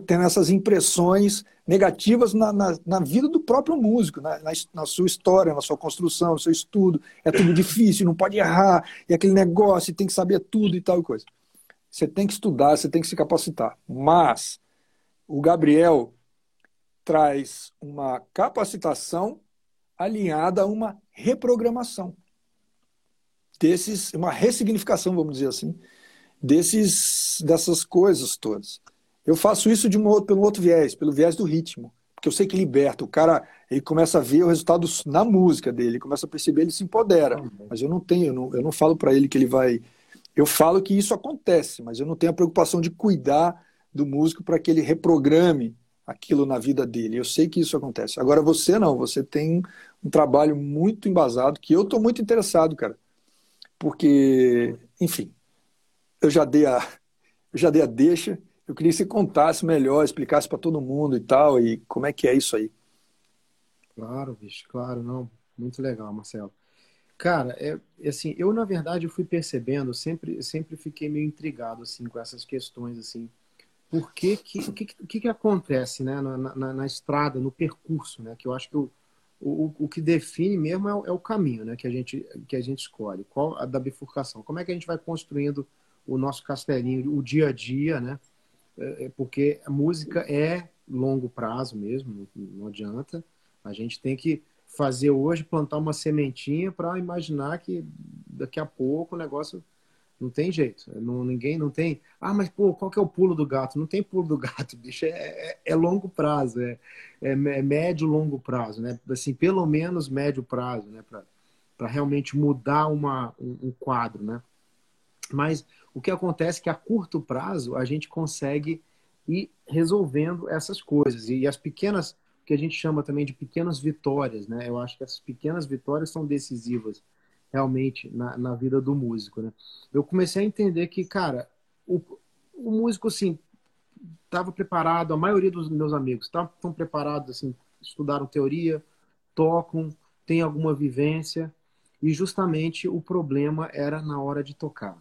tendo essas impressões negativas na, na, na, vida do próprio músico, na, na, sua história, na sua construção, no seu estudo. É tudo difícil, não pode errar, e aquele negócio, tem que saber tudo e tal coisa. Você tem que estudar, você tem que se capacitar. Mas o Gabriel traz uma capacitação alinhada a uma reprogramação desses, uma ressignificação, vamos dizer assim, desses, dessas coisas todas. Eu faço isso de um, pelo outro viés, pelo viés do ritmo. Porque eu sei que liberta. O cara ele começa a ver o resultado na música dele, começa a perceber, ele se empodera. Mas eu não tenho, eu não, eu não falo para ele que ele vai. Eu falo que isso acontece, mas eu não tenho a preocupação de cuidar do músico para que ele reprograme aquilo na vida dele. Eu sei que isso acontece. Agora você não, você tem um trabalho muito embasado que eu estou muito interessado, cara. Porque, enfim, eu já dei a, eu já dei a deixa eu queria que você contasse melhor, explicasse para todo mundo e tal, e como é que é isso aí. Claro, bicho, claro, não. Muito legal, Marcelo. Cara, é, é assim, eu na verdade eu fui percebendo, sempre, sempre fiquei meio intrigado assim com essas questões assim. Por que que, o que, que, que acontece, né, na, na, na, estrada, no percurso, né? Que eu acho que o, o, o que define mesmo é o, é o, caminho, né? Que a gente que a gente escolhe, qual a da bifurcação. Como é que a gente vai construindo o nosso castelinho, o dia a dia, né? É, é porque a música é longo prazo mesmo, não adianta. A gente tem que fazer hoje, plantar uma sementinha para imaginar que daqui a pouco o negócio não tem jeito. Não, ninguém não tem. Ah, mas pô, qual que é o pulo do gato? Não tem pulo do gato, bicho. É, é, é longo prazo, é, é, é, médio longo prazo, né? Assim, pelo menos médio prazo, né? Para realmente mudar uma, um, um quadro, né? Mas o que acontece é que a curto prazo a gente consegue ir resolvendo essas coisas. E as pequenas, que a gente chama também de pequenas vitórias, né? Eu acho que essas pequenas vitórias são decisivas realmente na, na vida do músico, né? Eu comecei a entender que, cara, o, o músico, assim, estava preparado, a maioria dos meus amigos estão preparados, assim, estudaram teoria, tocam, têm alguma vivência, e justamente o problema era na hora de tocar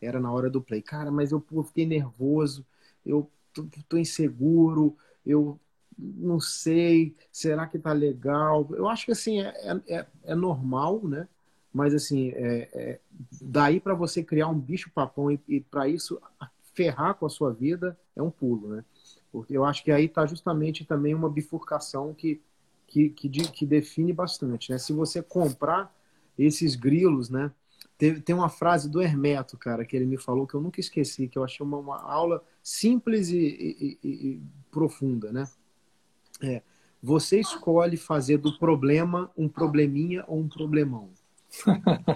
era na hora do play. Cara, mas eu pô, fiquei nervoso, eu tô, tô, inseguro, eu não sei, será que tá legal? Eu acho que assim, é, é, é, é normal, né? Mas assim, é, é daí para você criar um bicho papão e, e para isso ferrar com a sua vida é um pulo, né? Porque eu acho que aí tá justamente também uma bifurcação que, que, que, que define bastante, né? Se você comprar esses grilos, né? Tem, tem uma frase do Hermeto, cara, que ele me falou que eu nunca esqueci, que eu achei uma, uma aula simples e, e, e, e profunda, né? É, você escolhe fazer do problema um probleminha ou um problemão.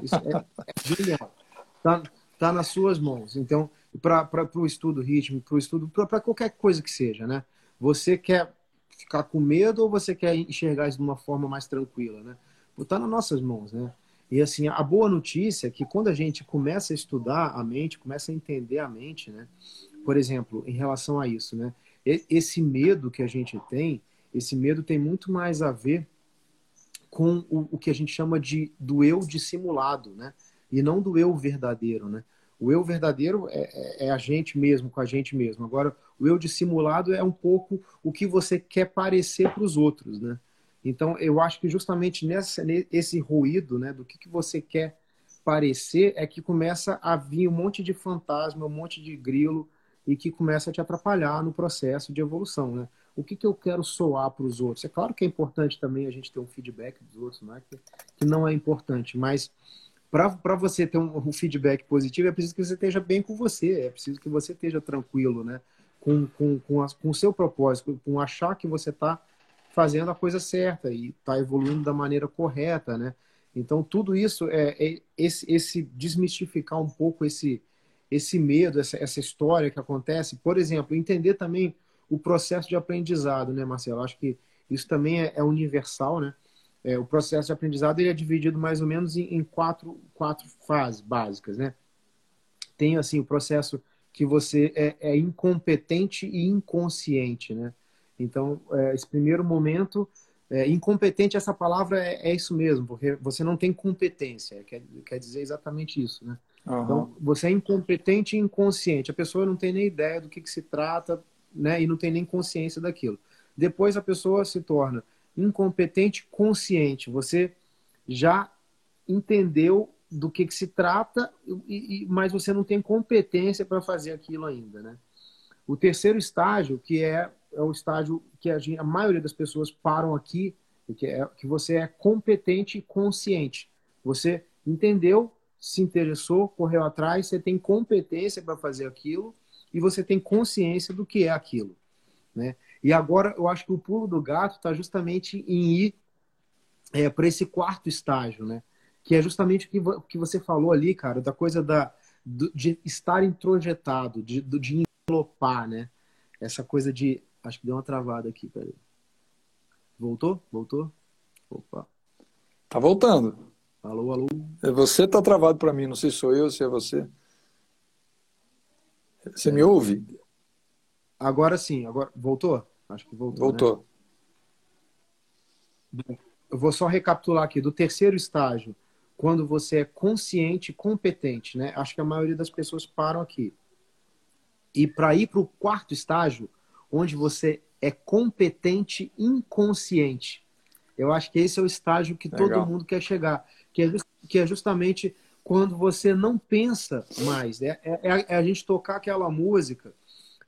Isso é, é genial. Tá, tá nas suas mãos. Então, para o estudo ritmo, para o estudo, para qualquer coisa que seja, né? Você quer ficar com medo ou você quer enxergar isso de uma forma mais tranquila, né? Está nas nossas mãos, né? E assim, a boa notícia é que quando a gente começa a estudar a mente, começa a entender a mente, né? Por exemplo, em relação a isso, né? esse medo que a gente tem, esse medo tem muito mais a ver com o, o que a gente chama de do eu dissimulado, né? E não do eu verdadeiro, né? O eu verdadeiro é, é, é, a gente mesmo, com a gente mesmo. Agora, o eu dissimulado é um pouco o que você quer parecer para os outros, né? Então, eu acho que justamente nessa, nesse ruído, né, do que, que você quer parecer, é que começa a vir um monte de fantasma, um monte de grilo, e que começa a te atrapalhar no processo de evolução, né? O que, que eu quero soar para os outros. É claro que é importante também a gente ter um feedback dos outros, não é que, que não é importante, mas para você ter um, um, feedback positivo, é preciso que você esteja bem com você, é preciso que você esteja tranquilo, né? Com, com, com, com o seu propósito, com achar que você está fazendo a coisa certa e está evoluindo da maneira correta, né? Então, tudo isso é, é esse, esse, desmistificar um pouco esse, esse medo, essa, essa história que acontece. Por exemplo, entender também o processo de aprendizado, né, Marcelo? Acho que isso também é, é universal, né? É, o processo de aprendizado ele é dividido mais ou menos em, em, quatro, quatro fases básicas, né? Tem, assim, o processo que você é, é incompetente e inconsciente, né? Então, é, esse primeiro momento, é, incompetente, essa palavra é, é, isso mesmo, porque você não tem competência, quer, quer dizer exatamente isso, né? Uhum. Então, você é incompetente e inconsciente. A pessoa não tem nem ideia do que, que se trata, né, e não tem nem consciência daquilo. Depois a pessoa se torna incompetente consciente. Você já entendeu do que, que se trata, e, e, mas você não tem competência para fazer aquilo ainda. Né? O terceiro estágio, que é, é o estágio que a, gente, a maioria das pessoas param aqui, que é que você é competente e consciente. Você entendeu, se interessou, correu atrás, você tem competência para fazer aquilo e você tem consciência do que é aquilo. Né? E agora eu acho que o pulo do gato está justamente em ir é, para esse quarto estágio, né? que é justamente o que, que você falou ali, cara, da coisa da, de estar introjetado, de, de envelopar, né? Essa coisa de. Acho que deu uma travada aqui, peraí. Voltou? Voltou? Opa. Tá voltando. Alô, alô. É você tá travado para mim, não sei se sou eu, se é você. Você me ouve? Agora sim, agora voltou? Acho que voltou. Né? Voltou. Né? Eu vou só recapitular aqui do terceiro estágio, quando você é consciente e competente, né? Acho que a maioria das pessoas param aqui. E para ir para o quarto estágio, onde você é competente inconsciente. Eu acho que esse é o estágio que Legal. todo mundo quer chegar, que é, que é justamente quando você não pensa mais. É, é, é, é a gente tocar aquela música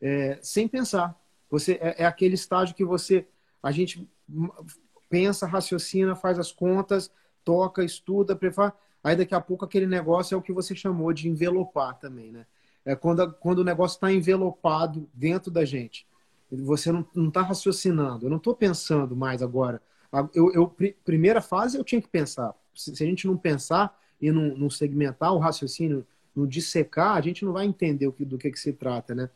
é, sem pensar. Você é, é, aquele estágio que você a gente pensa, raciocina, faz as contas, toca, estuda, prepara. Aí daqui a pouco aquele negócio é o que você chamou de envelopar também, né? É quando, quando o negócio está envelopado dentro da gente. Você não está raciocinando. Eu não estou pensando mais agora. Eu, eu, primeira fase eu tinha que pensar. Se a gente não pensar, e não, não segmentar o raciocínio, não dissecar, a gente não vai entender o que, do que, que se trata, né?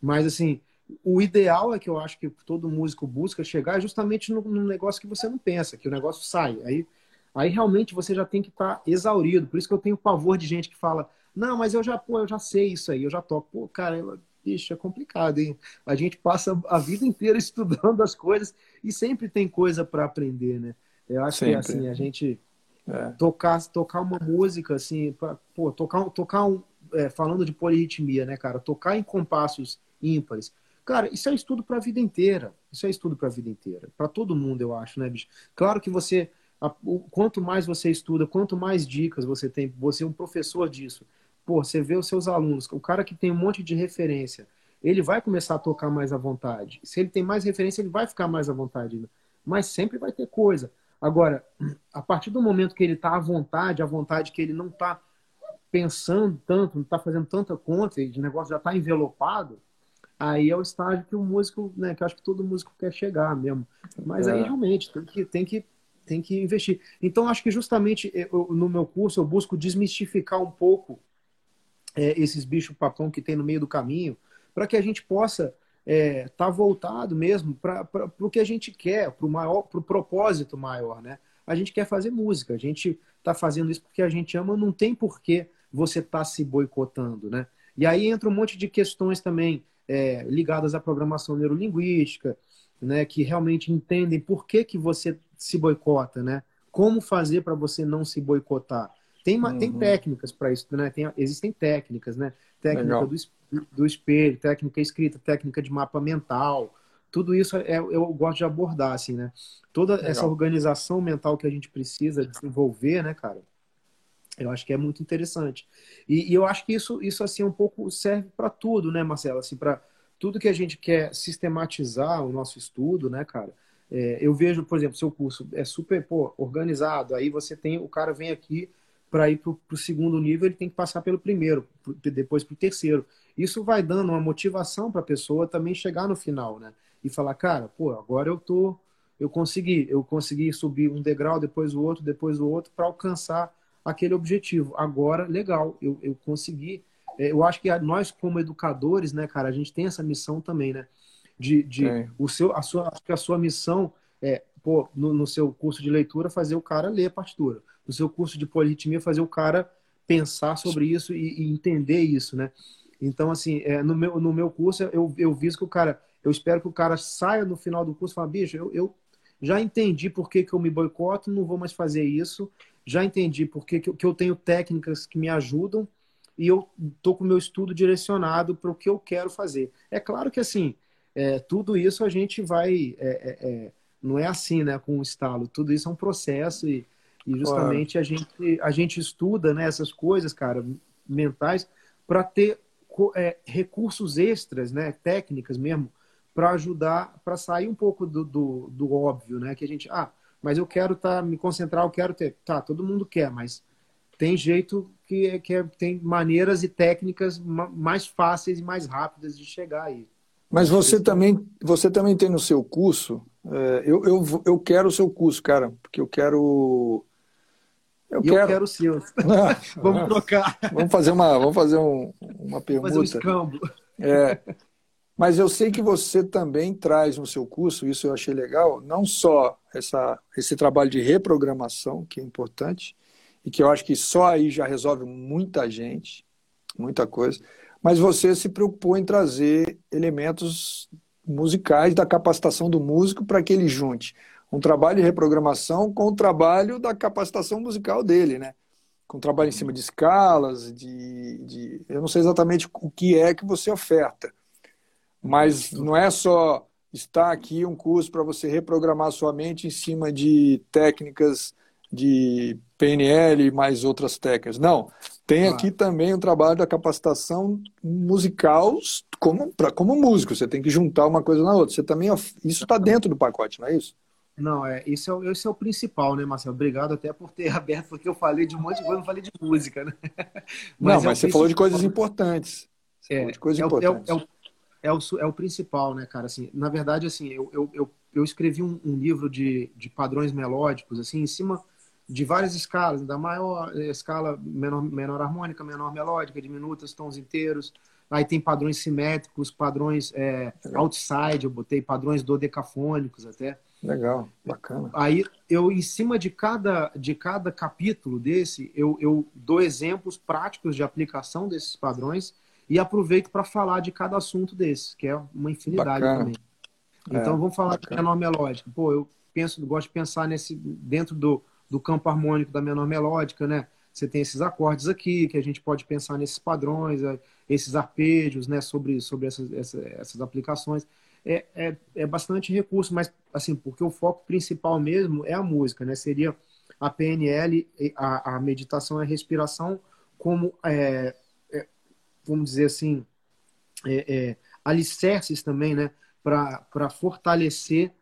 Mas, assim, o ideal é que eu acho que todo músico busca chegar justamente no, no, negócio que você não pensa, que o negócio sai. Aí, aí realmente você já tem que estar tá exaurido. Por isso que eu tenho pavor de gente que fala, não, mas eu já, pô, eu já sei isso aí, eu já toco. Pô, cara, eu, bicho, é complicado, hein? A gente passa a vida inteira estudando as coisas e sempre tem coisa para aprender, né? Eu acho sempre. que assim, a gente é. Tocar, tocar uma música, assim, pra, pô, tocar, tocar um, é, falando de polirritmia, né, cara? Tocar em compassos ímpares. Cara, isso é estudo para a vida inteira. Isso é estudo para a vida inteira. Para todo mundo, eu acho, né, bicho? Claro que você, a, o, quanto mais você estuda, quanto mais dicas você tem, você é um professor disso. Pô, você vê os seus alunos, o cara que tem um monte de referência, ele vai começar a tocar mais à vontade. Se ele tem mais referência, ele vai ficar mais à vontade. Mas sempre vai ter coisa. Agora, a partir do momento que ele está à vontade, à vontade que ele não está pensando tanto, não está fazendo tanta conta, e o negócio já está envelopado, aí é o estágio que o músico, né, que eu acho que todo músico quer chegar mesmo. Mas é. aí realmente tem que, tem que tem que investir. Então acho que justamente eu, no meu curso eu busco desmistificar um pouco é, esses bichos papão que tem no meio do caminho, para que a gente possa é, tá voltado mesmo para o que a gente quer, para o maior, para o propósito maior, né? A gente quer fazer música, a gente está fazendo isso porque a gente ama, não tem porquê você tá se boicotando, né? E aí entra um monte de questões também. é, ligadas à programação neurolinguística, né, que realmente entendem por que, que você se boicota, né? Como fazer para você não se boicotar. Tem, uma, uhum. tem técnicas para isso, né? Tem, existem técnicas, né? Técnica do, do espelho, técnica escrita, técnica de mapa mental. Tudo isso é, eu gosto de abordar, assim, né? Toda Legal. essa organização mental que a gente precisa desenvolver, né, cara? Eu acho que é muito interessante. E, e eu acho que isso, isso assim, um pouco serve para tudo, né, Marcelo? Assim, para tudo que a gente quer sistematizar o nosso estudo, né, cara? É, eu vejo, por exemplo, seu curso é super pô, organizado. Aí você tem, o cara vem aqui para ir para o segundo nível, ele tem que passar pelo primeiro, depois para o terceiro. Isso vai dando uma motivação para a pessoa também chegar no final, né? E falar, cara, pô, agora eu tô, eu consegui, eu consegui subir um degrau, depois o outro, depois o outro, para alcançar aquele objetivo. Agora, legal, eu, eu consegui. É, eu acho que nós, como educadores, né, cara, a gente tem essa missão também, né? De, de o seu, a sua, acho que a sua missão é, pô, no, no, seu curso de leitura, fazer o cara ler a partitura. No seu curso de polirritmia, fazer o cara pensar sobre isso e, e entender isso, né? Então, assim, é, no, meu, no meu curso, eu, eu viso que o cara, eu espero que o cara saia no final do curso e fale, bicho, eu, eu já entendi por que, que eu me boicoto, não vou mais fazer isso já entendi porque que, que eu tenho técnicas que me ajudam e eu estou com o meu estudo direcionado para o que eu quero fazer. É claro que assim, é, tudo isso a gente vai. É, é, é não é assim, né? Com o estalo. Tudo isso é um processo e, e justamente claro. a, gente, a gente estuda né, essas coisas, cara, mentais, para ter é, recursos extras, né? Técnicas mesmo, para ajudar, para sair um pouco do, do, do óbvio, né? Que a gente. Ah, mas eu quero tá, me concentrar, eu quero ter. Tá, todo mundo quer, mas tem jeito que, que é, tem maneiras e técnicas mais fáceis e mais rápidas de chegar aí. Mas você também, você também tem no seu curso, é, eu, eu, eu quero o seu curso, cara, porque eu quero. Eu, quero... eu quero o seu. vamos trocar. Vamos fazer uma, vamos fazer um, uma pergunta. Fazer um escambo. É, mas eu sei que você também traz no seu curso, isso eu achei legal, não só essa, esse trabalho de reprogramação, que é importante, e que eu acho que só aí já resolve muita gente, muita coisa, mas você se preocupou em trazer elementos musicais da capacitação do músico para que ele junte um trabalho de reprogramação com o trabalho da capacitação musical dele, né? Com trabalho em cima de escalas, de, de eu não sei exatamente o que é que você oferta, mas não é só estar aqui um curso para você reprogramar sua mente em cima de técnicas de PNL e mais outras técnicas. Não, tem aqui também o um trabalho da capacitação musical como, pra, como músico. Você tem que juntar uma coisa na outra. Você também isso está dentro do pacote, não é isso? Não, é, isso é, esse é o principal, né, Marcelo? Obrigado até por ter aberto, porque eu falei de um monte de coisa, não falei de música, né? Mas não, mas é você falou de coisas importantes. Você é, falou de coisas é, importantes. É, é, é o, é o principal, né, cara? Assim, na verdade, assim, eu, eu, eu, eu escrevi um, um, livro de, de padrões melódicos, assim, em cima de várias escalas, da maior eh, escala menor, menor harmônica, menor melódica, diminutas, tons inteiros. Aí tem padrões simétricos, padrões é, outside, eu botei padrões dodecafônicos até. Legal, bacana. Aí eu, em cima de cada, de cada capítulo desse, eu, eu dou exemplos práticos de aplicação desses padrões e aproveito para falar de cada assunto desse, que é uma infinidade Bacana. também. Então é, vamos falar bacana. de menor melódica. Pô, eu penso, gosto de pensar nesse dentro do, do campo harmônico da menor melódica, né? Você tem esses acordes aqui que a gente pode pensar nesses padrões, é, esses arpejos, né? Sobre, sobre essas, essas, essas aplicações. É, é, é bastante recurso, mas assim, porque o foco principal mesmo é a música, né? Seria a PNL, a, a meditação e a respiração como é, vamos dizer assim, é, é, alicerces também, né, para fortalecer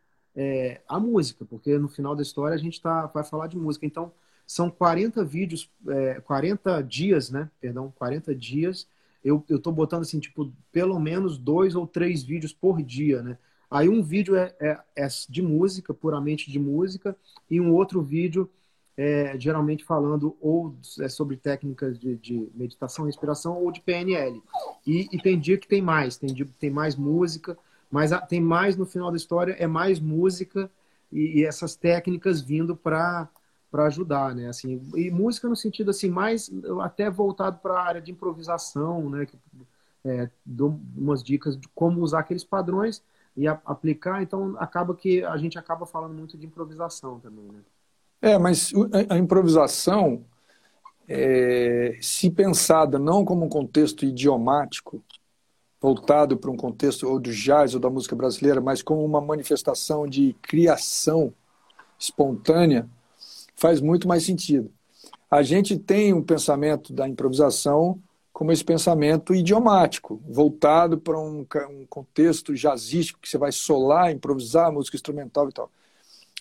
é, a música, porque no final da história a gente tá, vai falar de música. Então, são 40 vídeos, é, 40 dias, né, perdão, 40 dias, eu, eu tô botando assim, tipo, pelo menos dois ou três vídeos por dia, né, Aí um vídeo é, é, é, de música, puramente de música, e um outro vídeo é, geralmente falando ou é, sobre técnicas de, de, meditação, respiração ou de PNL. E, e, tem dia que tem mais, tem dia que tem mais música, mas a, tem mais no final da história, é mais música e, e essas técnicas vindo para para ajudar, né? Assim, e música no sentido assim mais até voltado para a área de improvisação, né? é, dou umas dicas de como usar aqueles padrões e a, aplicar, então acaba que a gente acaba falando muito de improvisação também, né? É, mas a improvisação, é, se pensada não como um contexto idiomático, voltado para um contexto ou do jazz ou da música brasileira, mas como uma manifestação de criação espontânea, faz muito mais sentido. A gente tem um pensamento da improvisação como esse pensamento idiomático, voltado para um, um contexto jazzístico, que você vai solar, improvisar, música instrumental e tal.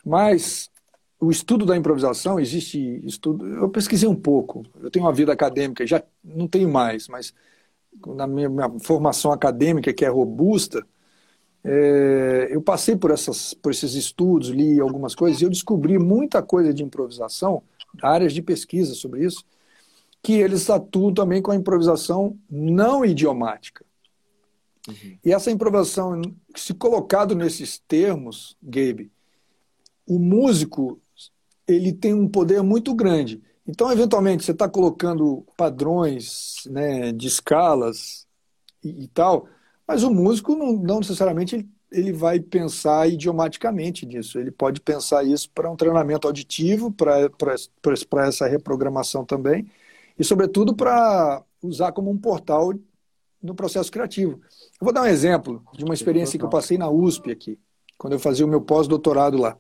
Mas o estudo da improvisação, existe estudo. Eu pesquisei um pouco, eu tenho uma vida acadêmica, já não tenho mais, mas na minha, minha formação acadêmica, que é robusta, é, eu passei por, essas, por esses estudos, li algumas coisas, e eu descobri muita coisa de improvisação, áreas de pesquisa sobre isso, que eles atuam também com a improvisação não idiomática. Uhum. E essa improvisação, se colocado nesses termos, Gabe, o músico ele tem um poder muito grande. Então, eventualmente, você está colocando padrões né, de escalas e, e, tal, mas o músico não, não necessariamente ele, ele, vai pensar idiomaticamente nisso. Ele pode pensar isso para um treinamento auditivo, para essa reprogramação também, e, sobretudo, para usar como um portal no processo criativo. Eu vou dar um exemplo de uma experiência que eu passei na USP aqui, quando eu fazia o meu pós-doutorado lá.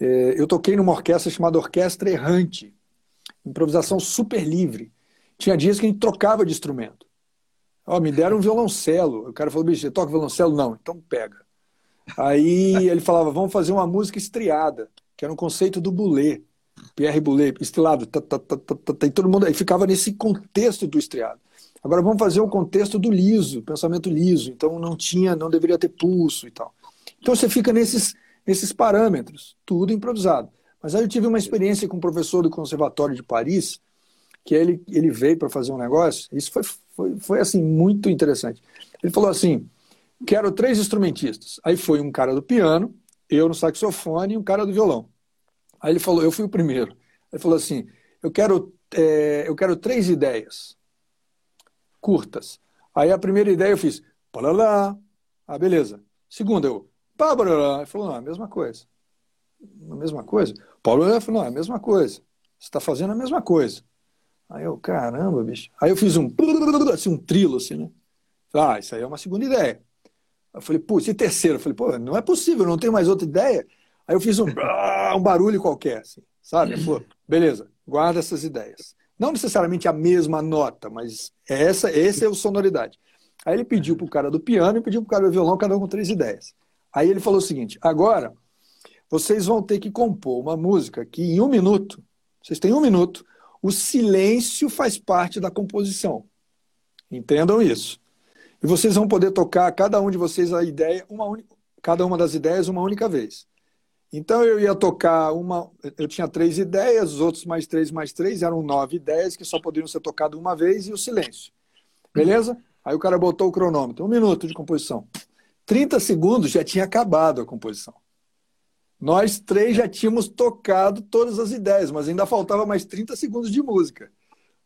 É, eu toquei numa orquestra chamada Orquestra Errante, improvisação super livre. Tinha dias que a gente trocava de instrumento. Oh, me deram um violoncelo. O cara falou, bicho, você toca violoncelo? Não, então pega. Aí ele falava, vamos fazer uma música estriada, que era um conceito do Boulez, Pierre Boulez, estrelado, tá, tá, tá, tá, e todo mundo aí ficava nesse contexto do estriado. Agora vamos fazer o um contexto do liso, pensamento liso, então não tinha, não deveria ter pulso e tal. Então você fica nesses nesses parâmetros, tudo improvisado. Mas aí eu tive uma experiência com um professor do Conservatório de Paris, que ele, ele veio para fazer um negócio, isso foi, foi, foi assim muito interessante. Ele falou assim: quero três instrumentistas. Aí foi um cara do piano, eu no saxofone e um cara do violão. Aí ele falou, eu fui o primeiro. Ele falou assim: eu quero, é, eu quero três ideias curtas. Aí a primeira ideia eu fiz, lá, ah, beleza. Segunda, eu, Bárbara, ele falou, não, é a mesma coisa. A mesma coisa? Paulo falou, não, é a mesma coisa. Você está fazendo a mesma coisa. Aí eu, caramba, bicho. Aí eu fiz um, assim, um trilo, assim, né? Ah, isso aí é uma segunda ideia. Eu falei, putz, e terceiro? Eu falei, pô, não é possível, não tem mais outra ideia. Aí eu fiz um, um barulho qualquer, assim, sabe? Beleza, guarda essas ideias. Não necessariamente a mesma nota, mas essa, essa é a sonoridade. Aí ele pediu para o cara do piano e pediu para o cara do violão, cada um com três ideias. Aí ele falou o seguinte: agora vocês vão ter que compor uma música que em um minuto, vocês têm um minuto, o silêncio faz parte da composição. Entendam isso. E vocês vão poder tocar cada um de vocês a ideia, uma cada uma das ideias uma única vez. Então eu ia tocar uma. Eu tinha três ideias, os outros mais três, mais três, eram nove ideias que só poderiam ser tocadas uma vez e o silêncio. Beleza? Aí o cara botou o cronômetro, um minuto de composição. 30 segundos já tinha acabado a composição. Nós três já tínhamos tocado todas as ideias, mas ainda faltava mais 30 segundos de música.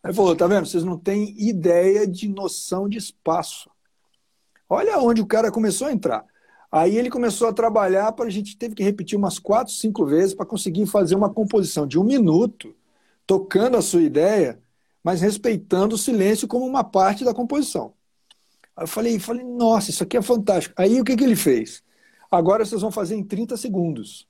Aí falou: tá vendo? Vocês não têm ideia de noção de espaço. Olha onde o cara começou a entrar. Aí ele começou a trabalhar para a gente teve que repetir umas quatro, cinco vezes para conseguir fazer uma composição de um minuto, tocando a sua ideia, mas respeitando o silêncio como uma parte da composição. Aí eu falei, falei, nossa, isso aqui é fantástico. Aí o que, que ele fez? Agora vocês vão fazer em 30 segundos.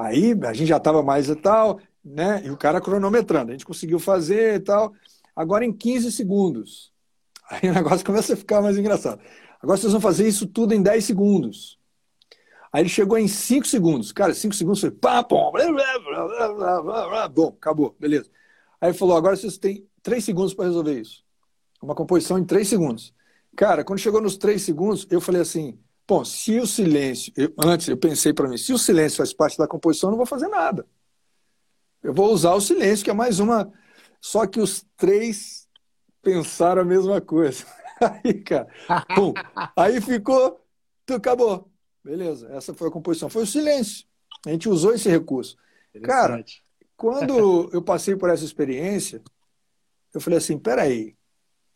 Aí a gente já estava mais e tal, né? E o cara cronometrando. A gente conseguiu fazer e tal. Agora em 15 segundos. Aí o negócio começa a ficar mais engraçado. Agora vocês vão fazer isso tudo em 10 segundos. Aí ele chegou em 5 segundos. Cara, 5 segundos foi pá, pom, blá, blá, blá, bom, acabou, beleza. Aí ele falou: agora vocês têm 3 segundos para resolver isso. Uma composição em 3 segundos. Cara, quando chegou nos três segundos, eu falei assim: bom, se o silêncio. Eu, antes eu pensei para mim: se o silêncio faz parte da composição, eu não vou fazer nada. Eu vou usar o silêncio, que é mais uma. Só que os três pensaram a mesma coisa. Aí, cara, pum. Aí ficou, acabou. Beleza, essa foi a composição. Foi o silêncio. A gente usou esse recurso. Cara, quando eu passei por essa experiência, eu falei assim: peraí,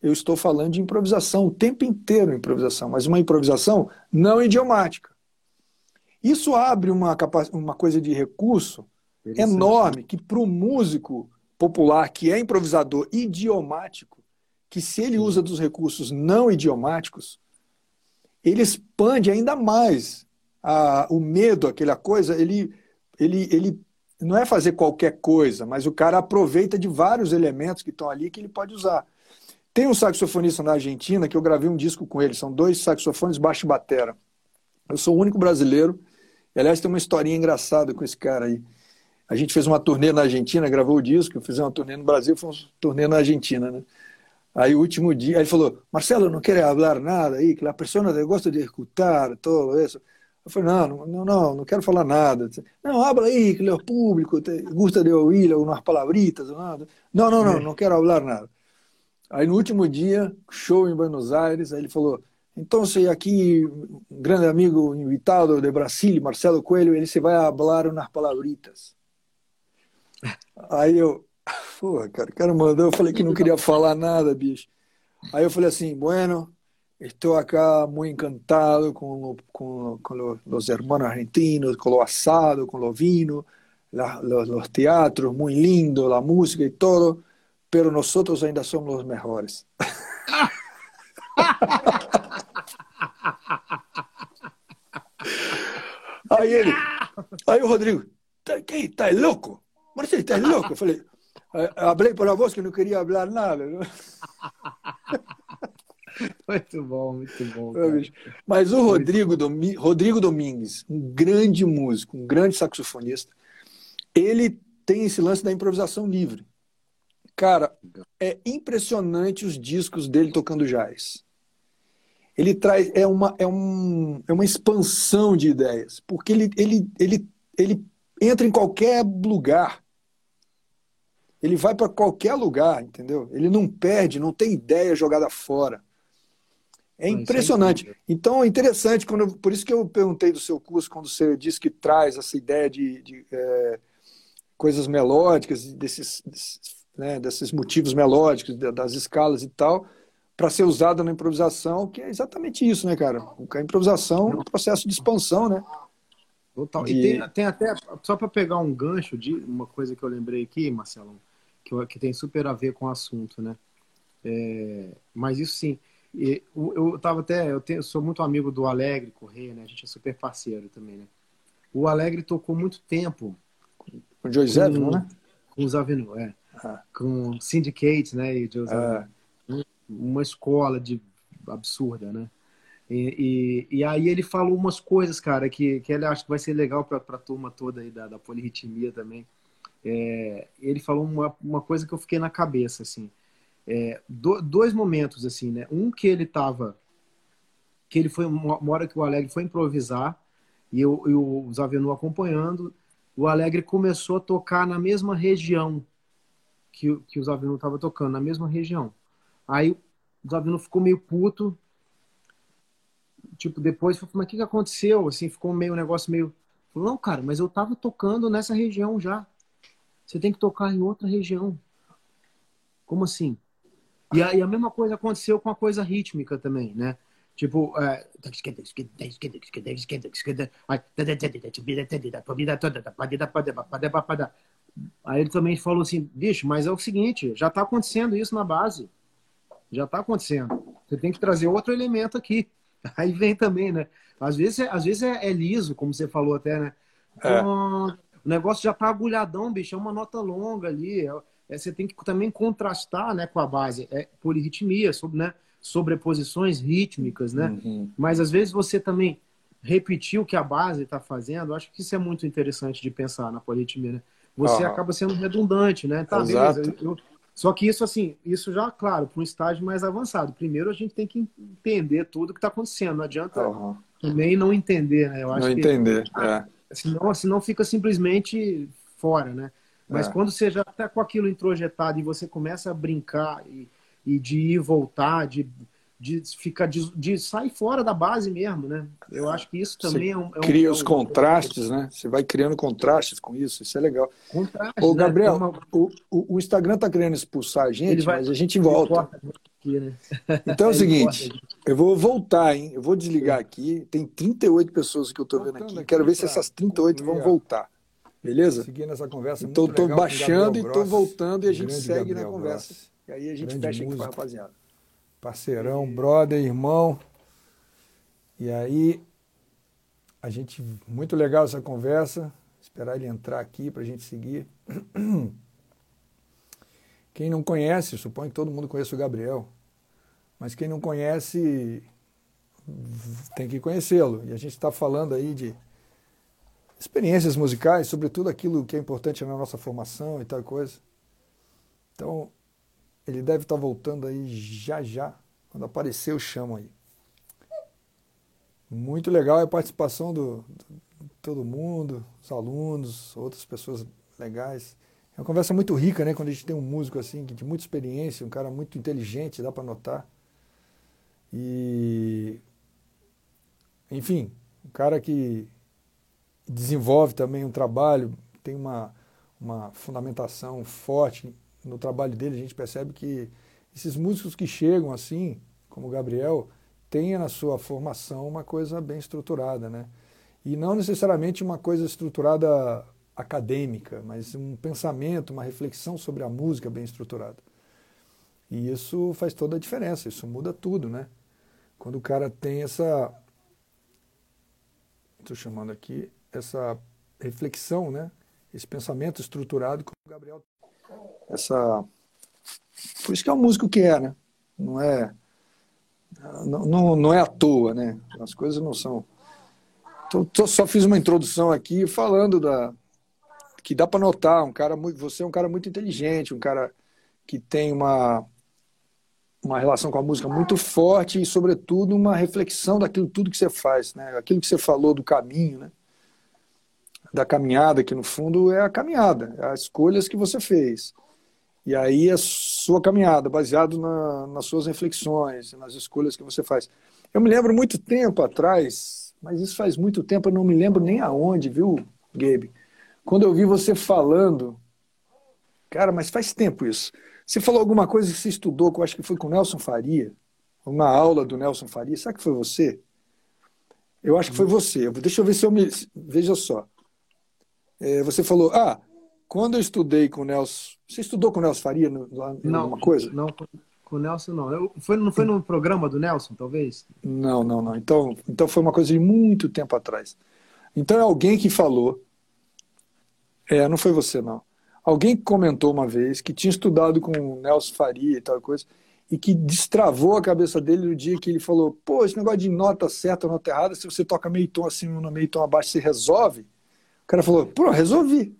eu estou falando de improvisação, o tempo inteiro improvisação, mas uma improvisação não idiomática. Isso abre uma, uma coisa de recurso enorme que para o músico popular que é improvisador idiomático, que se ele usa dos recursos não idiomáticos, ele expande ainda mais a, o medo, aquela coisa, ele, ele, ele não é fazer qualquer coisa, mas o cara aproveita de vários elementos que estão ali que ele pode usar. Tem um saxofonista na Argentina que eu gravei um disco com ele, são dois saxofones baixo e batera. Eu sou o único brasileiro. E, aliás, tem uma historinha engraçada com esse cara aí. A gente fez uma turnê na Argentina, gravou o disco, eu fiz uma turnê no Brasil, foi uma turnê na Argentina, né? Aí o último dia, ele falou, Marcelo, não quer falar nada aí, que a pessoa gosta de escutar todo isso. Eu falei, não, não, não, não quero falar nada. Não, habla aí, que o público te, gusta de ouvir algumas palavritas. Nada. Não, não, não, não quero falar nada. Aí no último dia, show em Buenos Aires, aí ele falou, então aqui um grande amigo invitado de Brasil, Marcelo Coelho, ele se vai falar umas palavritas. Aí eu, pô, cara, o cara mandou, eu falei que não queria falar nada, bicho. Aí eu falei assim, bueno, Estou acá muy encantado con, con los, los, hermanos argentinos, asado, con lo vino, la, los, los, teatros, muy lindo, la música y todo, pero nosotros ainda somos los mejores. aí ele, aí o Rodrigo, tá, que, tá louco? Marcelo, está louco? Eu falei, falei para vos que não queria falar nada. Muito bom, muito bom. Mas o Rodrigo, Domi Rodrigo Domingues, um grande músico, um grande saxofonista, ele tem esse lance da improvisação livre. Cara, é impressionante os discos dele tocando jazz. Ele traz é uma, é, um, é uma expansão de ideias, porque ele, ele, ele, ele entra em qualquer lugar. Ele vai para qualquer lugar, entendeu? Ele não perde, não tem ideia jogada fora. É impressionante. Então é interessante, quando, por isso que eu perguntei do seu curso, quando você disse que traz essa ideia de, de é, coisas melódicas, desses, desses, né, desses motivos melódicos, das escalas e tal, para ser usada na improvisação, que é exatamente isso, né, cara? A improvisação é um processo de expansão, né? Total. E, e tem, tem, até, só para pegar um gancho de uma coisa que eu lembrei aqui, Marcelo, que, que tem super a ver com o assunto, né? É, mas isso sim eu tava até, eu, tenho, eu sou muito amigo do Alegre Correia, né? A gente é super parceiro também, né? O Alegre tocou muito tempo com o José Avenue, né? Com os Avenue, é. Ah. Com Syndicate, né? E José ah. Uma escola de absurda, né? E, e, e, aí ele falou umas coisas, cara, que, que ele acha que vai ser legal para a turma toda aí da, da polirritmia também. É, ele falou uma, uma coisa que eu fiquei na cabeça, assim é, do, dois momentos assim, né? Um que ele tava que ele foi uma, uma hora que o Alegre foi improvisar e, eu, e o Zavenu acompanhando, o Alegre começou a tocar na mesma região que, que o Zavenu estava tocando, na mesma região. Aí o Zavenu ficou meio puto, tipo, depois falou, mas o que, que aconteceu? Assim, ficou meio um negócio meio. Não, cara, mas eu tava tocando nessa região já. Você tem que tocar em outra região. Como assim? E a, a mesma coisa aconteceu com a coisa rítmica também, né? Tipo, é... aí ele também falou assim, bicho, mas é o seguinte, já está acontecendo isso na base, já está acontecendo. Você tem que trazer outro elemento aqui. Aí vem também, né? Às vezes, é, às vezes é, é liso, como você falou até, né? É. o negócio já tá agulhadão, bicho, é uma nota longa ali. É, é, você tem que também contrastar né, com a base. É polirritmia, sobre, né, sobreposições rítmicas, né? Uhum. Mas às vezes você também repetir o que a base está fazendo, acho que isso é muito interessante de pensar na polirritmia, né? Você uhum. acaba sendo redundante, né? Tá, Exato. beleza. Eu, eu... Só que isso, assim, isso já, claro, para um estágio mais avançado. Primeiro a gente tem que entender tudo o que está acontecendo. Não adianta uhum. também não entender, né? Eu acho não que, entender, é. Senão, senão fica simplesmente fora, né? Mas é. quando você já está com aquilo introjetado e você começa a brincar e, e de ir e voltar, de, de ficar de, de, sair fora da base mesmo, né? Eu acho que isso também é um, é um, cria é os contrastes, né? Você vai criando contrastes com isso, isso é legal. Contrastes, Ô, né? Gabriel, né? uma... o, o Instagram está querendo expulsar a gente, vai... mas a gente volta. aqui, né? Então é o seguinte, eu vou voltar, hein? Eu vou desligar aqui. Tem 38 pessoas que eu estou vendo aqui. Quero ver se essas 38 vão voltar. Beleza? Seguindo essa conversa. Então estou baixando e estou voltando e a gente segue Gabriel na conversa. E aí a gente Grande fecha aqui com a rapaziada. Parceirão, brother, irmão. E aí, a gente. Muito legal essa conversa. Esperar ele entrar aqui para a gente seguir. Quem não conhece, suponho que todo mundo conhece o Gabriel, mas quem não conhece tem que conhecê-lo. E a gente está falando aí de experiências musicais, sobretudo aquilo que é importante na nossa formação e tal coisa. Então, ele deve estar tá voltando aí já já. Quando aparecer, eu chamo aí. Muito legal a participação do, do todo mundo, os alunos, outras pessoas legais. É uma conversa muito rica, né? Quando a gente tem um músico assim, de muita experiência, um cara muito inteligente, dá para notar. E. Enfim, um cara que desenvolve também um trabalho, tem uma, uma fundamentação forte no trabalho dele. A gente percebe que esses músicos que chegam assim, como o Gabriel, têm na sua formação uma coisa bem estruturada, né? E não necessariamente uma coisa estruturada acadêmica, mas um pensamento, uma reflexão sobre a música bem estruturada. E isso faz toda a diferença, isso muda tudo, né? Quando o cara tem essa. Estou chamando aqui, essa reflexão, né? Esse pensamento estruturado como o Gabriel. Essa. Por isso que é o músico que é, né? Não é. Não, não, não é à toa, né? As coisas não são. Tô, tô, só fiz uma introdução aqui falando da, que dá para notar, um cara muito, você é um cara muito inteligente, um cara que tem uma uma relação com a música muito forte e sobretudo uma reflexão daquilo tudo que você faz, né? Aquilo que você falou do caminho, né? Da caminhada, que no fundo é a caminhada, é as escolhas que você fez. E aí a sua caminhada, baseado na, nas suas reflexões, nas escolhas que você faz. Eu me lembro muito tempo atrás, mas isso faz muito tempo, eu não me lembro nem aonde, viu, Gabe? Quando eu vi você falando, cara, mas faz tempo isso. Você falou alguma coisa que você estudou, que eu acho que foi com o Nelson Faria, uma aula do Nelson Faria. Será que foi você? Eu acho que foi você. Deixa eu ver se eu me. Veja só. É, você falou, ah, quando eu estudei com o Nelson. Você estudou com o Nelson Faria lá não, alguma coisa? Não, com o Nelson não. Eu, foi, não foi no programa do Nelson, talvez? Não, não, não. Então, então foi uma coisa de muito tempo atrás. Então é alguém que falou é, não foi você, não. Alguém comentou uma vez que tinha estudado com o Nelson Faria e tal coisa, e que destravou a cabeça dele no dia que ele falou: pô, esse negócio de nota certa, nota errada, se você toca meio tom acima ou meio tom abaixo, você resolve. O cara falou: pô, resolvi.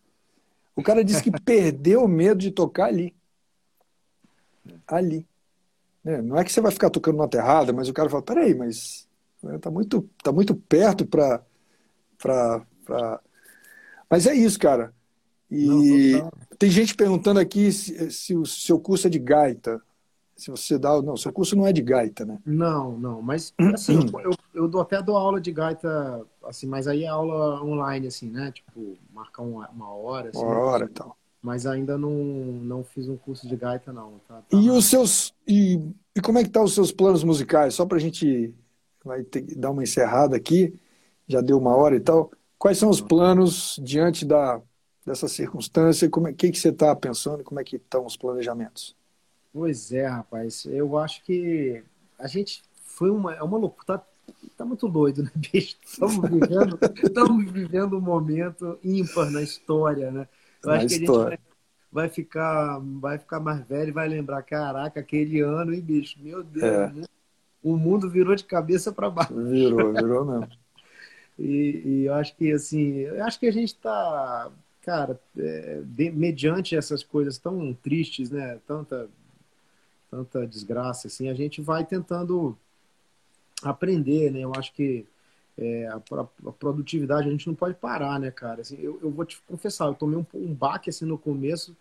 O cara disse que perdeu o medo de tocar ali. Ali. É, não é que você vai ficar tocando nota errada, mas o cara fala: peraí, mas tá muito, tá muito perto para. Mas é isso, cara. E não, tem gente perguntando aqui se, se, o seu curso é de gaita. Se você dá. Não, seu curso não é de gaita, né? Não, não. Mas assim, eu, eu dou, até dou aula de gaita, assim, mas aí é aula online, assim, né? Tipo, marcar uma, uma hora. Assim, uma hora e tal. Mas ainda não, não fiz um curso de gaita, não. Tá, tá e os seus. E, e como é que tá os seus planos musicais? Só pra gente vai ter dar uma encerrada aqui. Já deu uma hora e tal. Quais são os planos diante da dessa circunstância? Como é que, que você está pensando? Como é que estão os planejamentos? Pois é, rapaz. Eu acho que a gente foi uma, é uma loucura. Tá, tá muito doido, né, bicho? Estamos vivendo, estamos vivendo um momento ímpar na história, né? Eu na acho que história. a gente vai, vai, ficar, vai ficar mais velho e vai lembrar, caraca, aquele ano, hein, bicho? Meu Deus, é. né? O mundo virou de cabeça para baixo. Virou, virou mesmo. e, e eu acho que, assim, eu acho que a gente está cara, é, de, mediante essas coisas tão tristes, né? Tanta, tanta desgraça, assim, a gente vai tentando aprender, né? Eu acho que é, a, a, produtividade a gente não pode parar, né, cara? Assim, eu, eu vou te confessar, eu tomei um, um baque assim no começo,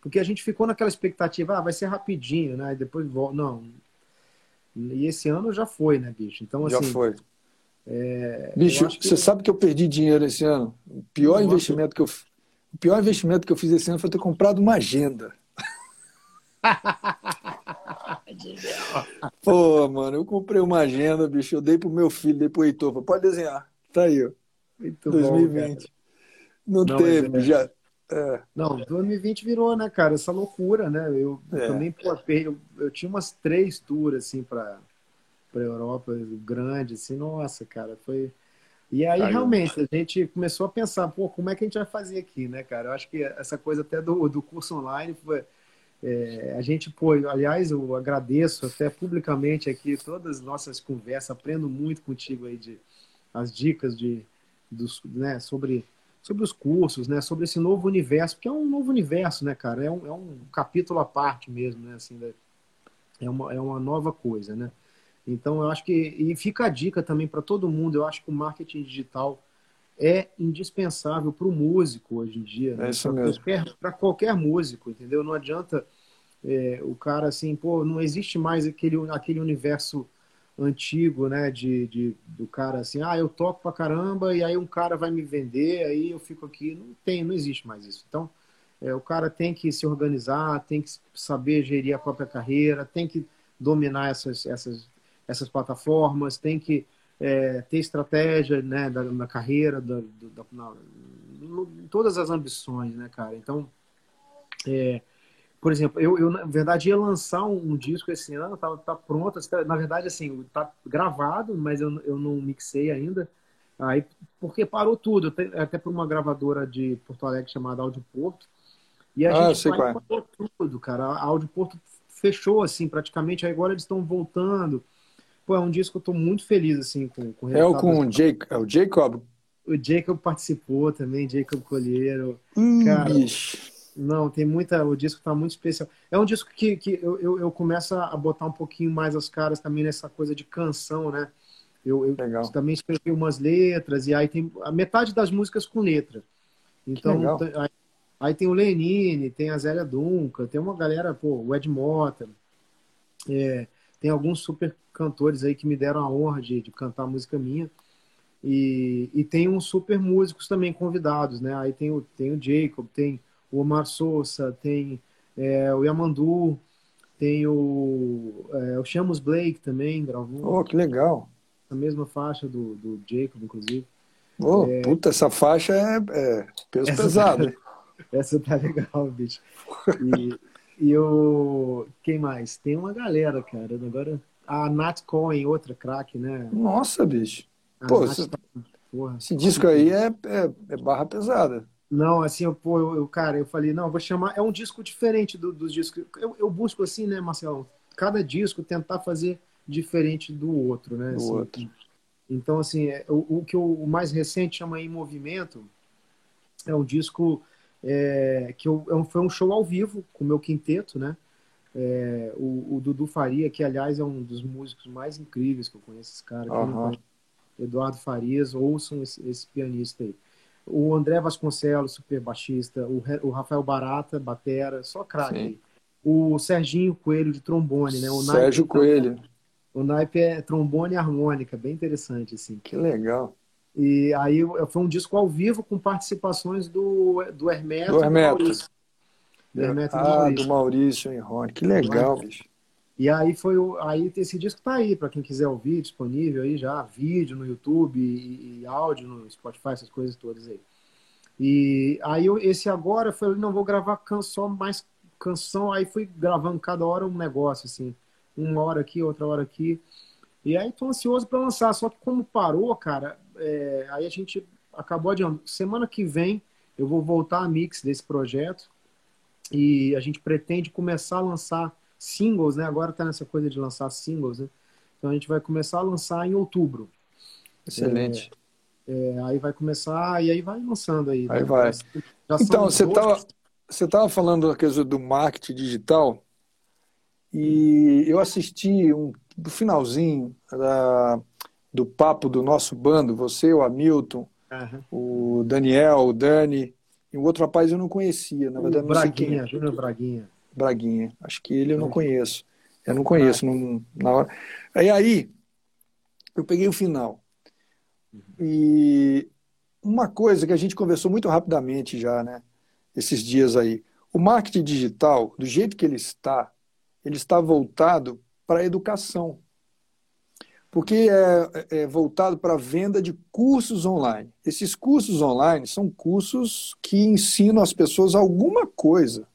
porque a gente ficou naquela expectativa, ah, vai ser rapidinho, né? E depois volta. Não. E esse ano já foi, né, bicho? Então, assim. Já foi. É, bicho, que... você sabe que eu perdi dinheiro esse ano? O pior investimento que eu o pior investimento que eu fiz esse ano foi ter comprado uma agenda. Pô, mano, eu comprei uma agenda, bicho. Eu dei pro meu filho, dei pro Heitor. Falei, pode desenhar. Tá aí, ó. Muito 2020. Bom, não, Não, teve, é... já. É. Não, 2020 virou, né, cara? Essa loucura, né? Eu é. também, pô, eu, eu tinha umas três tours, assim, pra, pra Europa, grande, assim, nossa, cara, foi. E aí, aí, realmente, a gente começou a pensar, pô, como é que a gente vai fazer aqui, né, cara? Eu acho que essa coisa até do, do curso online foi. É, a gente, pô, aliás, eu agradeço até publicamente aqui todas as nossas conversas, aprendo muito contigo aí de as dicas de, dos, né, sobre sobre os cursos, né? Sobre esse novo universo, porque é um novo universo, né, cara? É um, é um capítulo à parte mesmo, né? Assim, é uma, é uma nova coisa, né? Então, eu acho que. E fica a dica também para todo mundo. Eu acho que o marketing digital é indispensável para o músico hoje em dia. Né? É isso mesmo. Para qualquer músico, entendeu? Não adianta é, o cara assim, pô, não existe mais aquele, aquele universo antigo, né? De, de, do cara assim, ah, eu toco pra caramba e aí um cara vai me vender, aí eu fico aqui. Não tem, não existe mais isso. Então, é, o cara tem que se organizar, tem que saber gerir a própria carreira, tem que dominar essas, essas, essas plataformas, tem que é, ter estratégia né, da, da carreira, da, da, na, todas as ambições, né, cara? Então, é, por exemplo, eu, eu, na verdade ia lançar um, um disco esse ano, tá, tá pronto, na verdade assim, tá gravado, mas eu, eu não mixei ainda. Aí, porque parou tudo, até por uma gravadora de Porto Alegre chamada Áudio Porto. E a ah, gente é. parou tudo, cara. A Áudio Porto fechou assim, praticamente, aí agora eles estão voltando. Pô, é um disco que eu tô muito feliz assim com, com o É o com o, Jake, é o Jacob. O Jacob participou também, Jacob Colheiro. Hum, cara, bicho não, tem muita. O disco tá muito especial. É um disco que, que eu, eu, eu, começo a botar um pouquinho mais as caras também nessa coisa de canção, né? Eu, eu também escrevi umas letras, e aí tem a metade das músicas com letra. Então, aí, aí, tem o Lenine, tem a Zélia Duncan, tem uma galera, pô, o Ed Mota. É, tem alguns super cantores aí que me deram a honra de, de cantar música minha. E, e tem uns super músicos também convidados, né? Aí tem o, tem o Jacob, tem o Omar Souza, tem é, o Yamandu, tem o, é, o Chamos Blake também, gravou. Oh, que legal. A mesma faixa do, do Jacob, inclusive. Oh, é... puta, essa faixa é, é peso essa pesado. Tá, essa tá legal, bicho. E, e o... Quem mais? Tem uma galera, cara. Agora, a Nat Cohen, outra craque, né? Nossa, bicho. Pô, esse, tá... esse disco aí é, é, é barra pesada. Não, assim, eu, pô, eu, eu, cara, eu falei, não, vou chamar. É um disco diferente do, dos discos. Eu, eu busco, assim, né, Marcelo? Cada disco tentar fazer diferente do outro, né? Do assim, outro. Então, assim, é, o, o que o mais recente chama Em Movimento é um disco é, que eu, é foi um show ao vivo com o meu quinteto, né? É, o, o, Dudu Faria, que aliás é um dos músicos mais incríveis que eu conheço, esse cara. Uhum. Eduardo Farias, ouçam esse, esse pianista aí o André Vasconcelos, super baixista, o, o Rafael Barata, batera, só craque. O Serginho Coelho de trombone, né? O Sérgio naipe, Coelho. O naipe é trombone e harmônica, bem interessante, assim. Que legal. E aí foi um disco ao vivo com participações do, do Hermeto. Do Hermeto. Do, do Hermeto ah, do Maurício. do Maurício. Que legal, bicho. E aí foi o, aí esse disco tá aí para quem quiser ouvir, disponível aí já, vídeo no YouTube e, e, áudio no Spotify, essas coisas todas aí. E aí eu, esse agora foi, não vou gravar canção mais canção, aí fui gravando cada hora um negócio assim, uma hora aqui, outra hora aqui. E aí tô ansioso para lançar, só que como parou, cara, é, aí a gente acabou adiando. Semana que vem eu vou voltar a mix desse projeto e a gente pretende começar a lançar singles, né? Agora está nessa coisa de lançar singles, né? Então a gente vai começar a lançar em outubro. Excelente. É, é, aí vai começar e aí vai lançando aí. Aí né? vai. então, você estava você tava falando da coisa do marketing digital e eu assisti um, do finalzinho da, do papo do nosso bando, você, o Hamilton, uhum. o Daniel, o Dani, e o outro rapaz eu não conhecia, na verdade o não Braguinha, sei quem. Júnior Braguinha. Braguinha. Acho que ele eu não conheço. Eu não conheço não, na hora. Aí, aí eu peguei o final. E uma coisa que a gente conversou muito rapidamente já, né? Esses dias aí. O marketing digital, do jeito que ele está, ele está voltado para a educação. Porque é, é voltado para a venda de cursos online. Esses cursos online são cursos que ensinam as pessoas alguma coisa.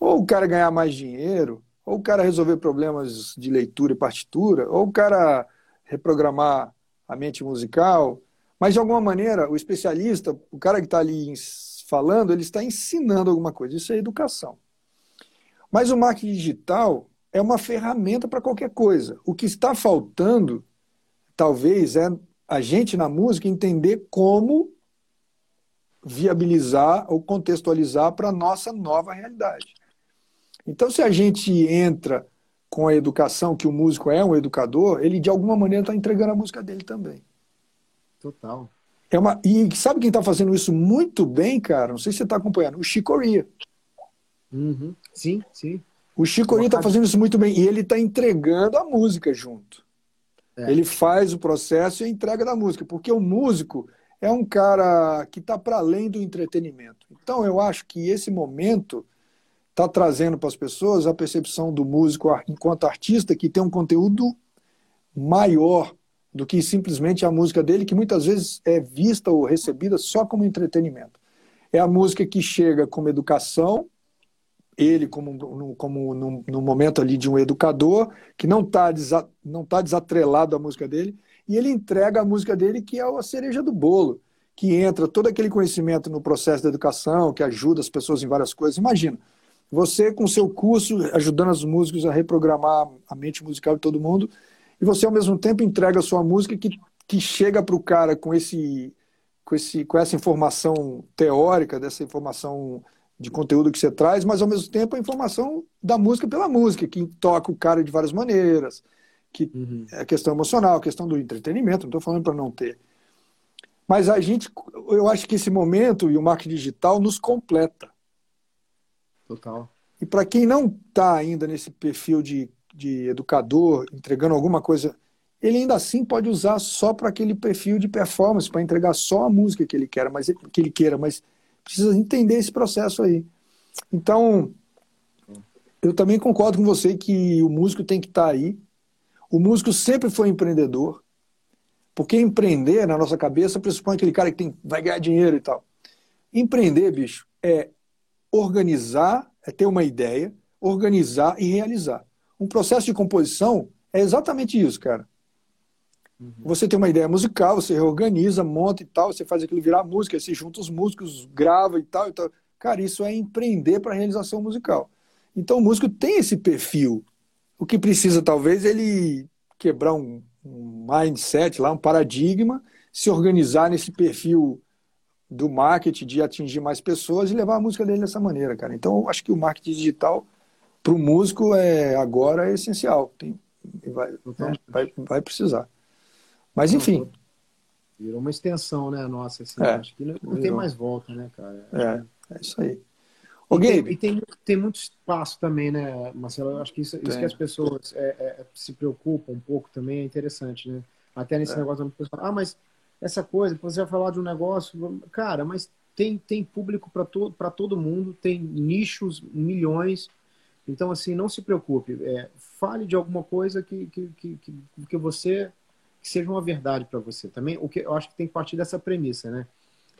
Ou o cara ganhar mais dinheiro, ou o cara resolver problemas de leitura e partitura, ou o cara reprogramar a mente musical. Mas, de alguma maneira, o especialista, o cara que está ali falando, ele está ensinando alguma coisa. Isso é educação. Mas o marketing digital é uma ferramenta para qualquer coisa. O que está faltando, talvez, é a gente na música entender como viabilizar ou contextualizar para a nossa nova realidade. Então, se a gente entra com a educação, que o músico é um educador, ele de alguma maneira está entregando a música dele também. Total. É uma... E sabe quem está fazendo isso muito bem, cara? Não sei se você está acompanhando. O Chicoria. Uhum. Sim, sim. O Chicoria está fazendo isso muito bem. E ele está entregando a música junto. É. Ele faz o processo e a entrega da música. Porque o músico é um cara que está para além do entretenimento. Então, eu acho que esse momento está trazendo para as pessoas a percepção do músico enquanto artista que tem um conteúdo maior do que simplesmente a música dele, que muitas vezes é vista ou recebida só como entretenimento. É a música que chega como educação, ele como, como no, no momento ali de um educador, que não está não tá desatrelado à música dele, e ele entrega a música dele, que é a cereja do bolo, que entra todo aquele conhecimento no processo da educação, que ajuda as pessoas em várias coisas. Imagina, você, com seu curso, ajudando os músicos a reprogramar a mente musical de todo mundo, e você, ao mesmo tempo, entrega a sua música que, que chega para o cara com, esse, com, esse, com essa informação teórica, dessa informação de conteúdo que você traz, mas, ao mesmo tempo, a informação da música pela música, que toca o cara de várias maneiras, que uhum. é a questão emocional, a questão do entretenimento, não estou falando para não ter. Mas a gente, eu acho que esse momento e o marketing digital nos completa. Total. E para quem não está ainda nesse perfil de, de educador, entregando alguma coisa, ele ainda assim pode usar só para aquele perfil de performance, para entregar só a música que ele quer, mas que ele queira, mas precisa entender esse processo aí. Então, eu também concordo com você que o músico tem que estar tá aí. O músico sempre foi empreendedor, porque empreender na nossa cabeça pressupõe aquele cara que tem, vai ganhar dinheiro e tal. Empreender, bicho, é organizar, é ter uma ideia, organizar e realizar. Um processo de composição é exatamente isso, cara. Uhum. Você tem uma ideia musical, você reorganiza, monta e tal, você faz aquilo virar música, você junta os músicos, grava e tal, e tal. Cara, isso é empreender para a realização musical. Então o músico tem esse perfil. O que precisa, talvez, é ele quebrar um, um mindset lá, um paradigma, se organizar nesse perfil do marketing, de atingir mais pessoas e levar a música dele dessa maneira, cara. Então, eu acho que o marketing digital para o músico é agora é essencial. Tem, vai, né, vai, vai precisar. Mas, enfim. Virou uma extensão, né, nossa. Assim, é, acho que não, não tem mais volta, né, cara? É, é isso aí. Ô, e, tem, e tem, tem, muito espaço também, né, Marcelo? Eu acho que isso, isso que as pessoas é, é, se preocupam um pouco também é interessante, né? Até nesse é. negócio da pessoa, ah, mas essa coisa, você vai falar de um negócio, cara, mas tem, tem público para to, todo mundo, tem nichos, milhões. Então, assim, não se preocupe. É, fale de alguma coisa que, que, que, que você que seja uma verdade para você. Também, o que eu acho que tem que partir dessa premissa, né?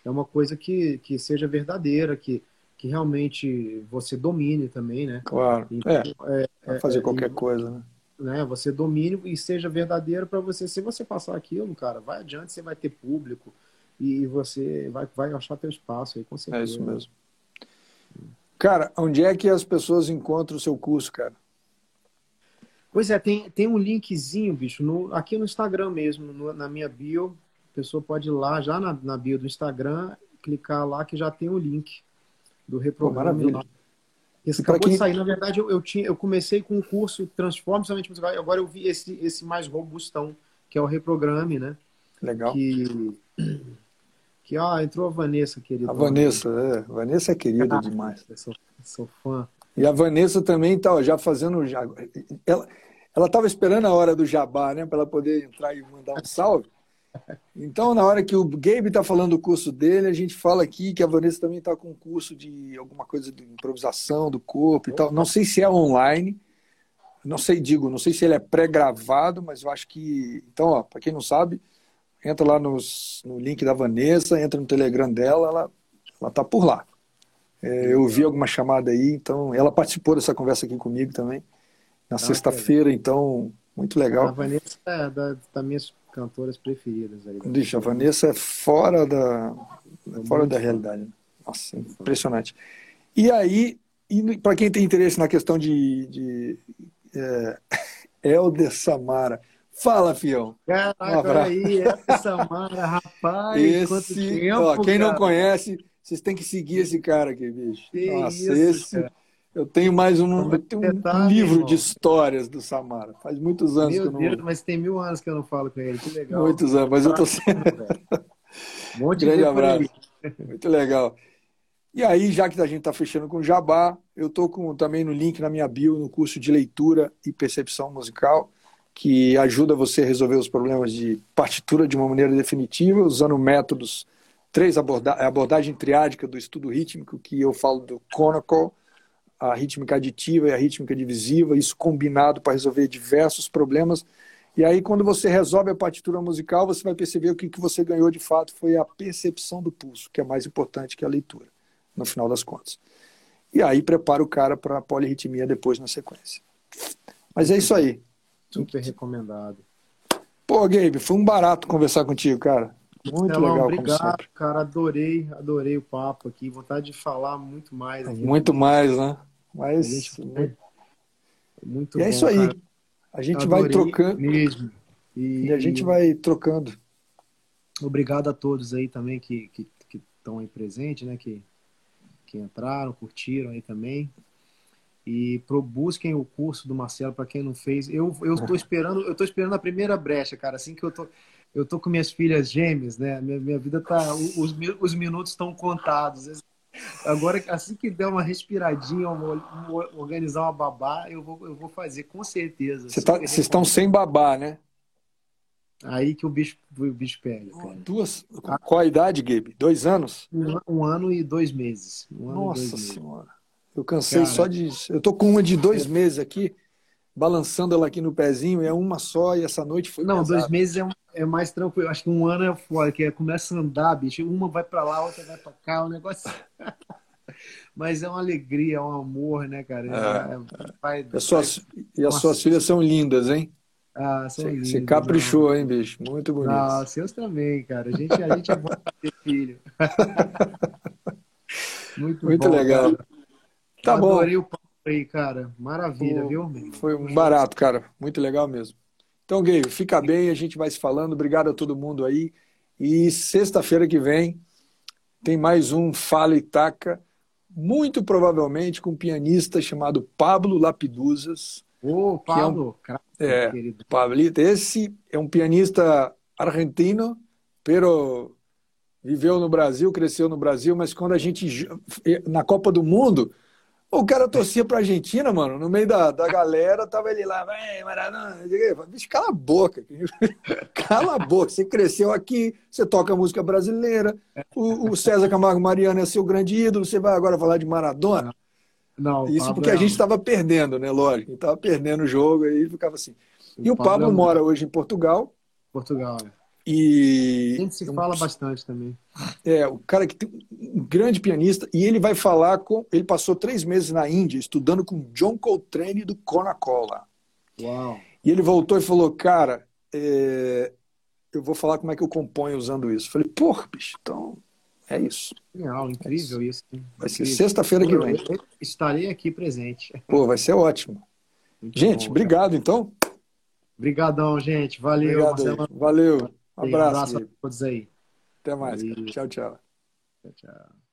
É uma coisa que, que seja verdadeira, que, que realmente você domine também, né? Claro. Então, é, é, fazer é, qualquer coisa, né? né, você domine e seja verdadeiro para você. Se você passar aquilo, cara, vai adiante, você vai ter público e você vai, vai achar teu espaço aí, com certeza. É isso mesmo. Cara, onde é que as pessoas encontram o seu curso, cara? Pois é, tem, tem um linkzinho, bicho, no, aqui no Instagram mesmo, no, na minha bio. A pessoa pode ir lá, já na, na bio do Instagram, clicar lá que já tem o link do reprograma. Pô, esse acabou quem... de sair. Na verdade, eu, eu, tinha, eu comecei com o curso Transforme Somente Musical agora eu vi esse, esse mais robustão, que é o Reprograme, né? Legal. Que, que ah, entrou a Vanessa, querida. A Vanessa, é. A Vanessa é querida demais. Sou, sou, fã. E a Vanessa também tá já fazendo. Já, ela estava esperando a hora do jabá, né? Para ela poder entrar e mandar um salve. Então, na hora que o Gabe está falando do curso dele, a gente fala aqui que a Vanessa também está com um curso de alguma coisa de improvisação do corpo e tal. Não sei se é online, Não sei, digo, não sei se ele é pré-gravado, mas eu acho que. Então, para quem não sabe, entra lá nos, no link da Vanessa, entra no Telegram dela, ela, ela tá por lá. É, eu vi alguma chamada aí, então ela participou dessa conversa aqui comigo também, na ah, sexta-feira, então, muito legal. A Vanessa é da, das minhas cantoras preferidas. Aí, Deixa, a Vanessa é fora da, é fora da realidade. Né? Nossa, impressionante. E aí, para quem tem interesse na questão de, de é, Helder Samara, Fala, fião. Caraca, um aí, essa Samara, rapaz. Esse, tempo, ó, quem cara. não conhece, vocês têm que seguir esse cara aqui, bicho. Que Nossa, isso, esse. Cara. Eu tenho mais um, eu tenho um livro de histórias do Samara. Faz muitos anos Meu que eu não. Deus, mas tem mil anos que eu não falo com ele. Que legal. Muitos anos, mas eu tô sendo. Um monte Grande abraço. Muito legal. E aí, já que a gente está fechando com Jabá, eu estou com, também no link na minha bio no curso de leitura e percepção musical, que ajuda você a resolver os problemas de partitura de uma maneira definitiva, usando métodos três aborda a abordagem triádica do estudo rítmico, que eu falo do Conoco, a rítmica aditiva e a rítmica divisiva, isso combinado para resolver diversos problemas. E aí, quando você resolve a partitura musical, você vai perceber o que, que você ganhou de fato foi a percepção do pulso, que é mais importante que a leitura, no final das contas. E aí, prepara o cara para a polirritmia depois na sequência. Mas é isso aí. Super recomendado. Pô, Gabe, foi um barato conversar contigo, cara. Muito legal, obrigado, cara. Adorei, adorei o papo aqui. Vontade de falar muito mais. Aqui muito mais, né? Mas. Gente, muito e é isso aí. Cara. A gente adorei vai trocando. Mesmo. E, e, a gente vai trocando. Obrigado a todos aí também que estão que, que aí presentes, né? Que, que entraram, curtiram aí também. E pro, busquem o curso do Marcelo para quem não fez. Eu eu tô esperando, eu tô esperando a primeira brecha, cara, assim que eu tô eu tô com minhas filhas gêmeas, né? Minha, minha vida tá. Os, os minutos estão contados. Agora, assim que der uma respiradinha, organizar uma babá, eu vou, eu vou fazer, com certeza. Vocês tá, estão sem babá, né? Aí que o bicho, o bicho pega. Cara. Duas. Qual a idade, Gabe? Dois anos? Um, um ano e dois meses. Um Nossa dois Senhora. Meses. Eu cansei cara, só de. Eu tô com uma de dois meses aqui, balançando ela aqui no pezinho, é uma só, e essa noite foi. Não, pesado. dois meses é um, é mais tranquilo. Acho que um ano é foda, que é, começa a andar, bicho. Uma vai para lá, outra vai para cá, o negócio. Mas é uma alegria, é um amor, né, cara? É, é, vai, e, as suas, e as suas filhas são lindas, hein? Ah, são lindas. Você caprichou, hein, bicho? Muito bonito. Ah, seus também, cara. A gente, a gente é bom ter filho. Muito, Muito bom, legal. Cara. Tá Eu bom. Adorei o papo aí, cara. Maravilha, Pô, viu? Foi um barato, cara. Muito legal mesmo. Então, Gay, fica bem, a gente vai se falando. Obrigado a todo mundo aí. E sexta-feira que vem tem mais um Fala Itaca, muito provavelmente com um pianista chamado Pablo Lapiduzas. Ô, oh, Pablo, é, um, é Pablito, esse é um pianista argentino, pero viveu no Brasil, cresceu no Brasil, mas quando a gente na Copa do Mundo, o cara torcia pra Argentina, mano. No meio da, da galera, tava ele lá, vai, Maradona. Bicho, cala a boca. cala a boca. Você cresceu aqui, você toca música brasileira. O, o César Camargo Mariano é seu grande ídolo. Você vai agora falar de Maradona? Não. Isso porque a gente estava perdendo, né? Lógico. Estava perdendo o jogo aí ficava assim. E o, Pablo, Pablo mora hoje em Portugal. Portugal, é. E. A gente se fala bastante também. É, o cara que tem um grande pianista, e ele vai falar com. Ele passou três meses na Índia estudando com John Coltrane do Conacola. Uau! E ele voltou e falou: Cara, é, eu vou falar como é que eu componho usando isso. Falei, porra, bicho, então é isso. Legal, incrível é isso. isso. Vai ser sexta-feira que vem. Estarei aqui presente. Pô, vai ser ótimo. Muito gente, bom, obrigado então. Obrigadão, gente. Valeu, Obrigado. Valeu. Um abraço. Um abraço a todos aí. Até mais. Tchau, tchau. Tchau, tchau.